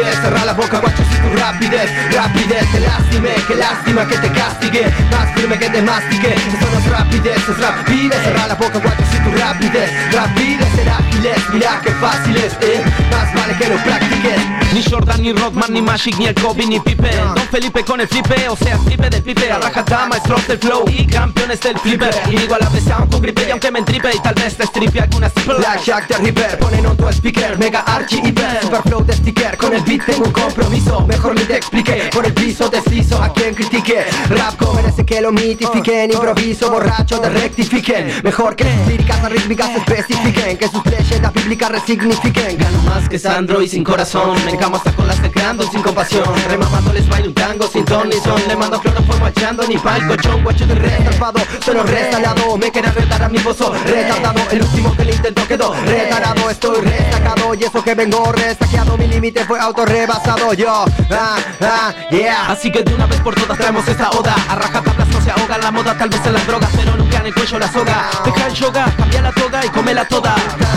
Es rapidez Cerra la boca, guacho, si tu rapidez Rapidez, te lastime, que lástima que te castigue Más firme que te mastique Eso no es rapidez, es rapidez Cerra la boca, guacho, si tu rapidez Rapidez, será ágiles, mira que fácil es eh. Que lo practiques. Ni Jordan, ni Rockman, ni Magic, ni el Kobe, ni Pipe. Don Felipe con el flipe, o sea, flipe del pipe A rajata, maestros del flow y campeones del flipper. Vez aún con gripe y aunque me entripe Y tal vez te stripe algunas triple Black Jack de River, ponen on tu speaker Mega Archie y Ben, super flow de sticker Con el beat tengo un compromiso, mejor ni te expliqué Por el piso deslizo a quien critique. Rap merece que lo mitifiquen Improviso, borracho, de rectifiquen. Mejor que líricas rítmicas especifiquen. Que sus leyendas bíblicas resignifiquen. Gano más que Sandro y sin corazón. Me encamo hasta con las teclando sin compasión. Remamando les bailo un tango sin ton ni son. Le mando cloroformo echando ni pa'l colchón. Guacho de restalpado, solo restalado Me quieren retar a mi bozo retardado. El último que le intentó quedó retardado. Estoy restacado y eso que vengo restaqueado Mi límite fue autorrebasado. Yo ah, ah, yeah. Así que de una vez por todas traemos esta oda. A rajatablas se ahoga la moda, tal vez en las drogas Pero nunca en el cuello la soga. Deja el yoga, cambia la toga y cómela toda.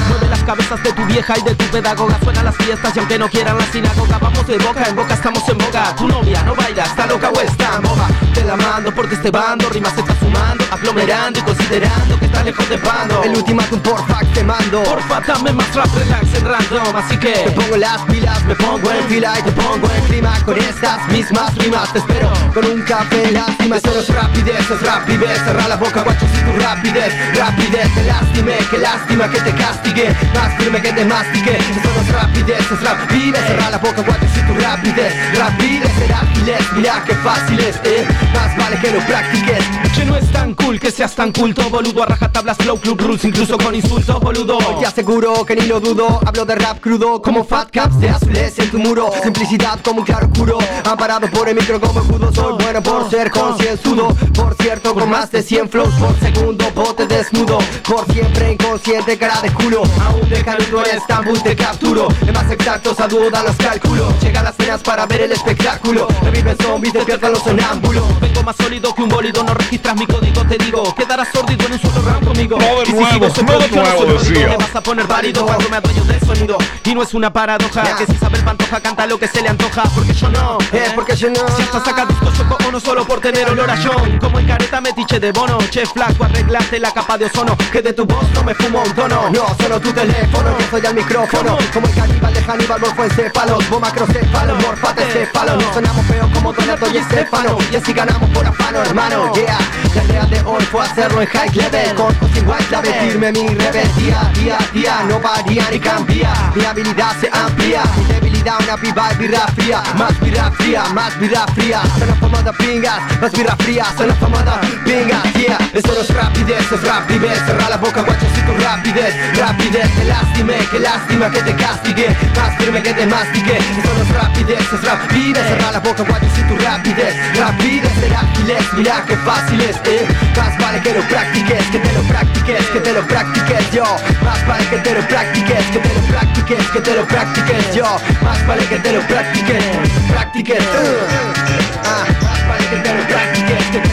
Mueve las cabezas de tu vieja y de tu pedagoga Suenan las fiestas y aunque no quieran la sinagoga Vamos de boca en boca, estamos en boga. Tu novia no baila, está loca o está boba. Te la mando porque este bando rimas se está sumando Aglomerando y considerando que está lejos de bando El ultimátum por fax te mando. Porfa, dame más rap, relax en random Así que Te pongo las pilas, me pongo en fila y te pongo en clima Con estas mismas rimas. Te espero con un café Lástima, esto no es rapidez, es rapidez Cerra la boca, guacho, si tu rapidez Rapidez, te lastime, que lástima que te castigue Más firme que te mastique Esto no es rapidez, es rapidez Cerra la boca, guacho, si tu rapidez Rapidez, ágiles, mira que fácil es eh. Más vale que lo practiques Que no es tan cool que seas tan culto Boludo a rajatablas, flow, club rules Incluso con insultos, boludo Te aseguro que ni lo dudo Hablo de rap crudo como fat caps de azules en tu muro Simplicidad como un claro oscuro Amparado por el micro como escudo Soy bueno por ser concienzudo Por cierto con más de 100 flows por segundo Bote desnudo. Por siempre inconsciente cara de culo. Aún de canudo en Estambul te capturo. En más exactos a duda los cálculos Llegan las cenas para ver el espectáculo. Reviven zombies, despiertan los sonámbulos. Vengo más sólido que un bólido, no registras mi código, te digo. Quedarás sordido en un solo round conmigo. No de Y si nuevo, yo no nuevo, decía. Te vas a poner válido cuando me adueño del sonido. Y no es una paradoja Que si sabe el pantoja canta lo que se le antoja Porque yo no, Eh, porque yo no. Si esto saca discos choco o no solo por tener olor a John Como en careta metiche de bono. Che flaco, arreglaste la capa de ozono. Que de tu voz no me fumo un tono. No, solo tu teléfono, yo soy al micrófono. Como el caníbal de Hannibal, morfoencéfalos Vos macrocéfalos, morfate céfalo. No sonamos feo como Donato y Estefano. Y así ganamos por afano, hermano, yeah. La idea de hoy fue hacerlo en high level. Con o sin white clave firme mi rebeldía Día a día, no varía ni cambia. Mi habilidad se amplía. Mi debilidad una piba y birra fría. Más birra fría, más birra fría. Son las formadas pingas, más birra fría Son las formadas pingas, yeah Esto no es rapidez, es rapidez Cerra la boca, guacho, si tu rapidez Rapidez, te lastime, que lástima que te castigue Más firme que te mastique Esto no es rapidez, es rapidez Cerra la boca cuando si tu rapidez Rapidez, ser ágiles, mira que fáciles eh. Más vale que lo practiques, que te lo practiques, que te lo practiques yo Más vale que te lo practiques, que te lo practiques, que te lo practiques yo Más vale que te lo practiques, practiques uh. Ah, Más vale que te lo practiques, que te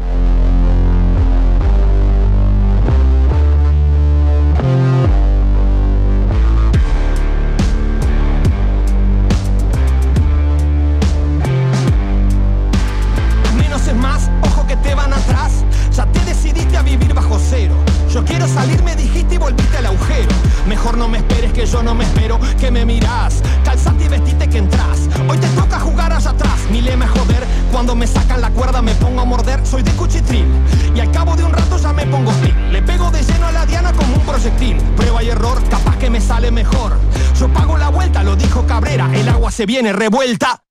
Se viene revuelta.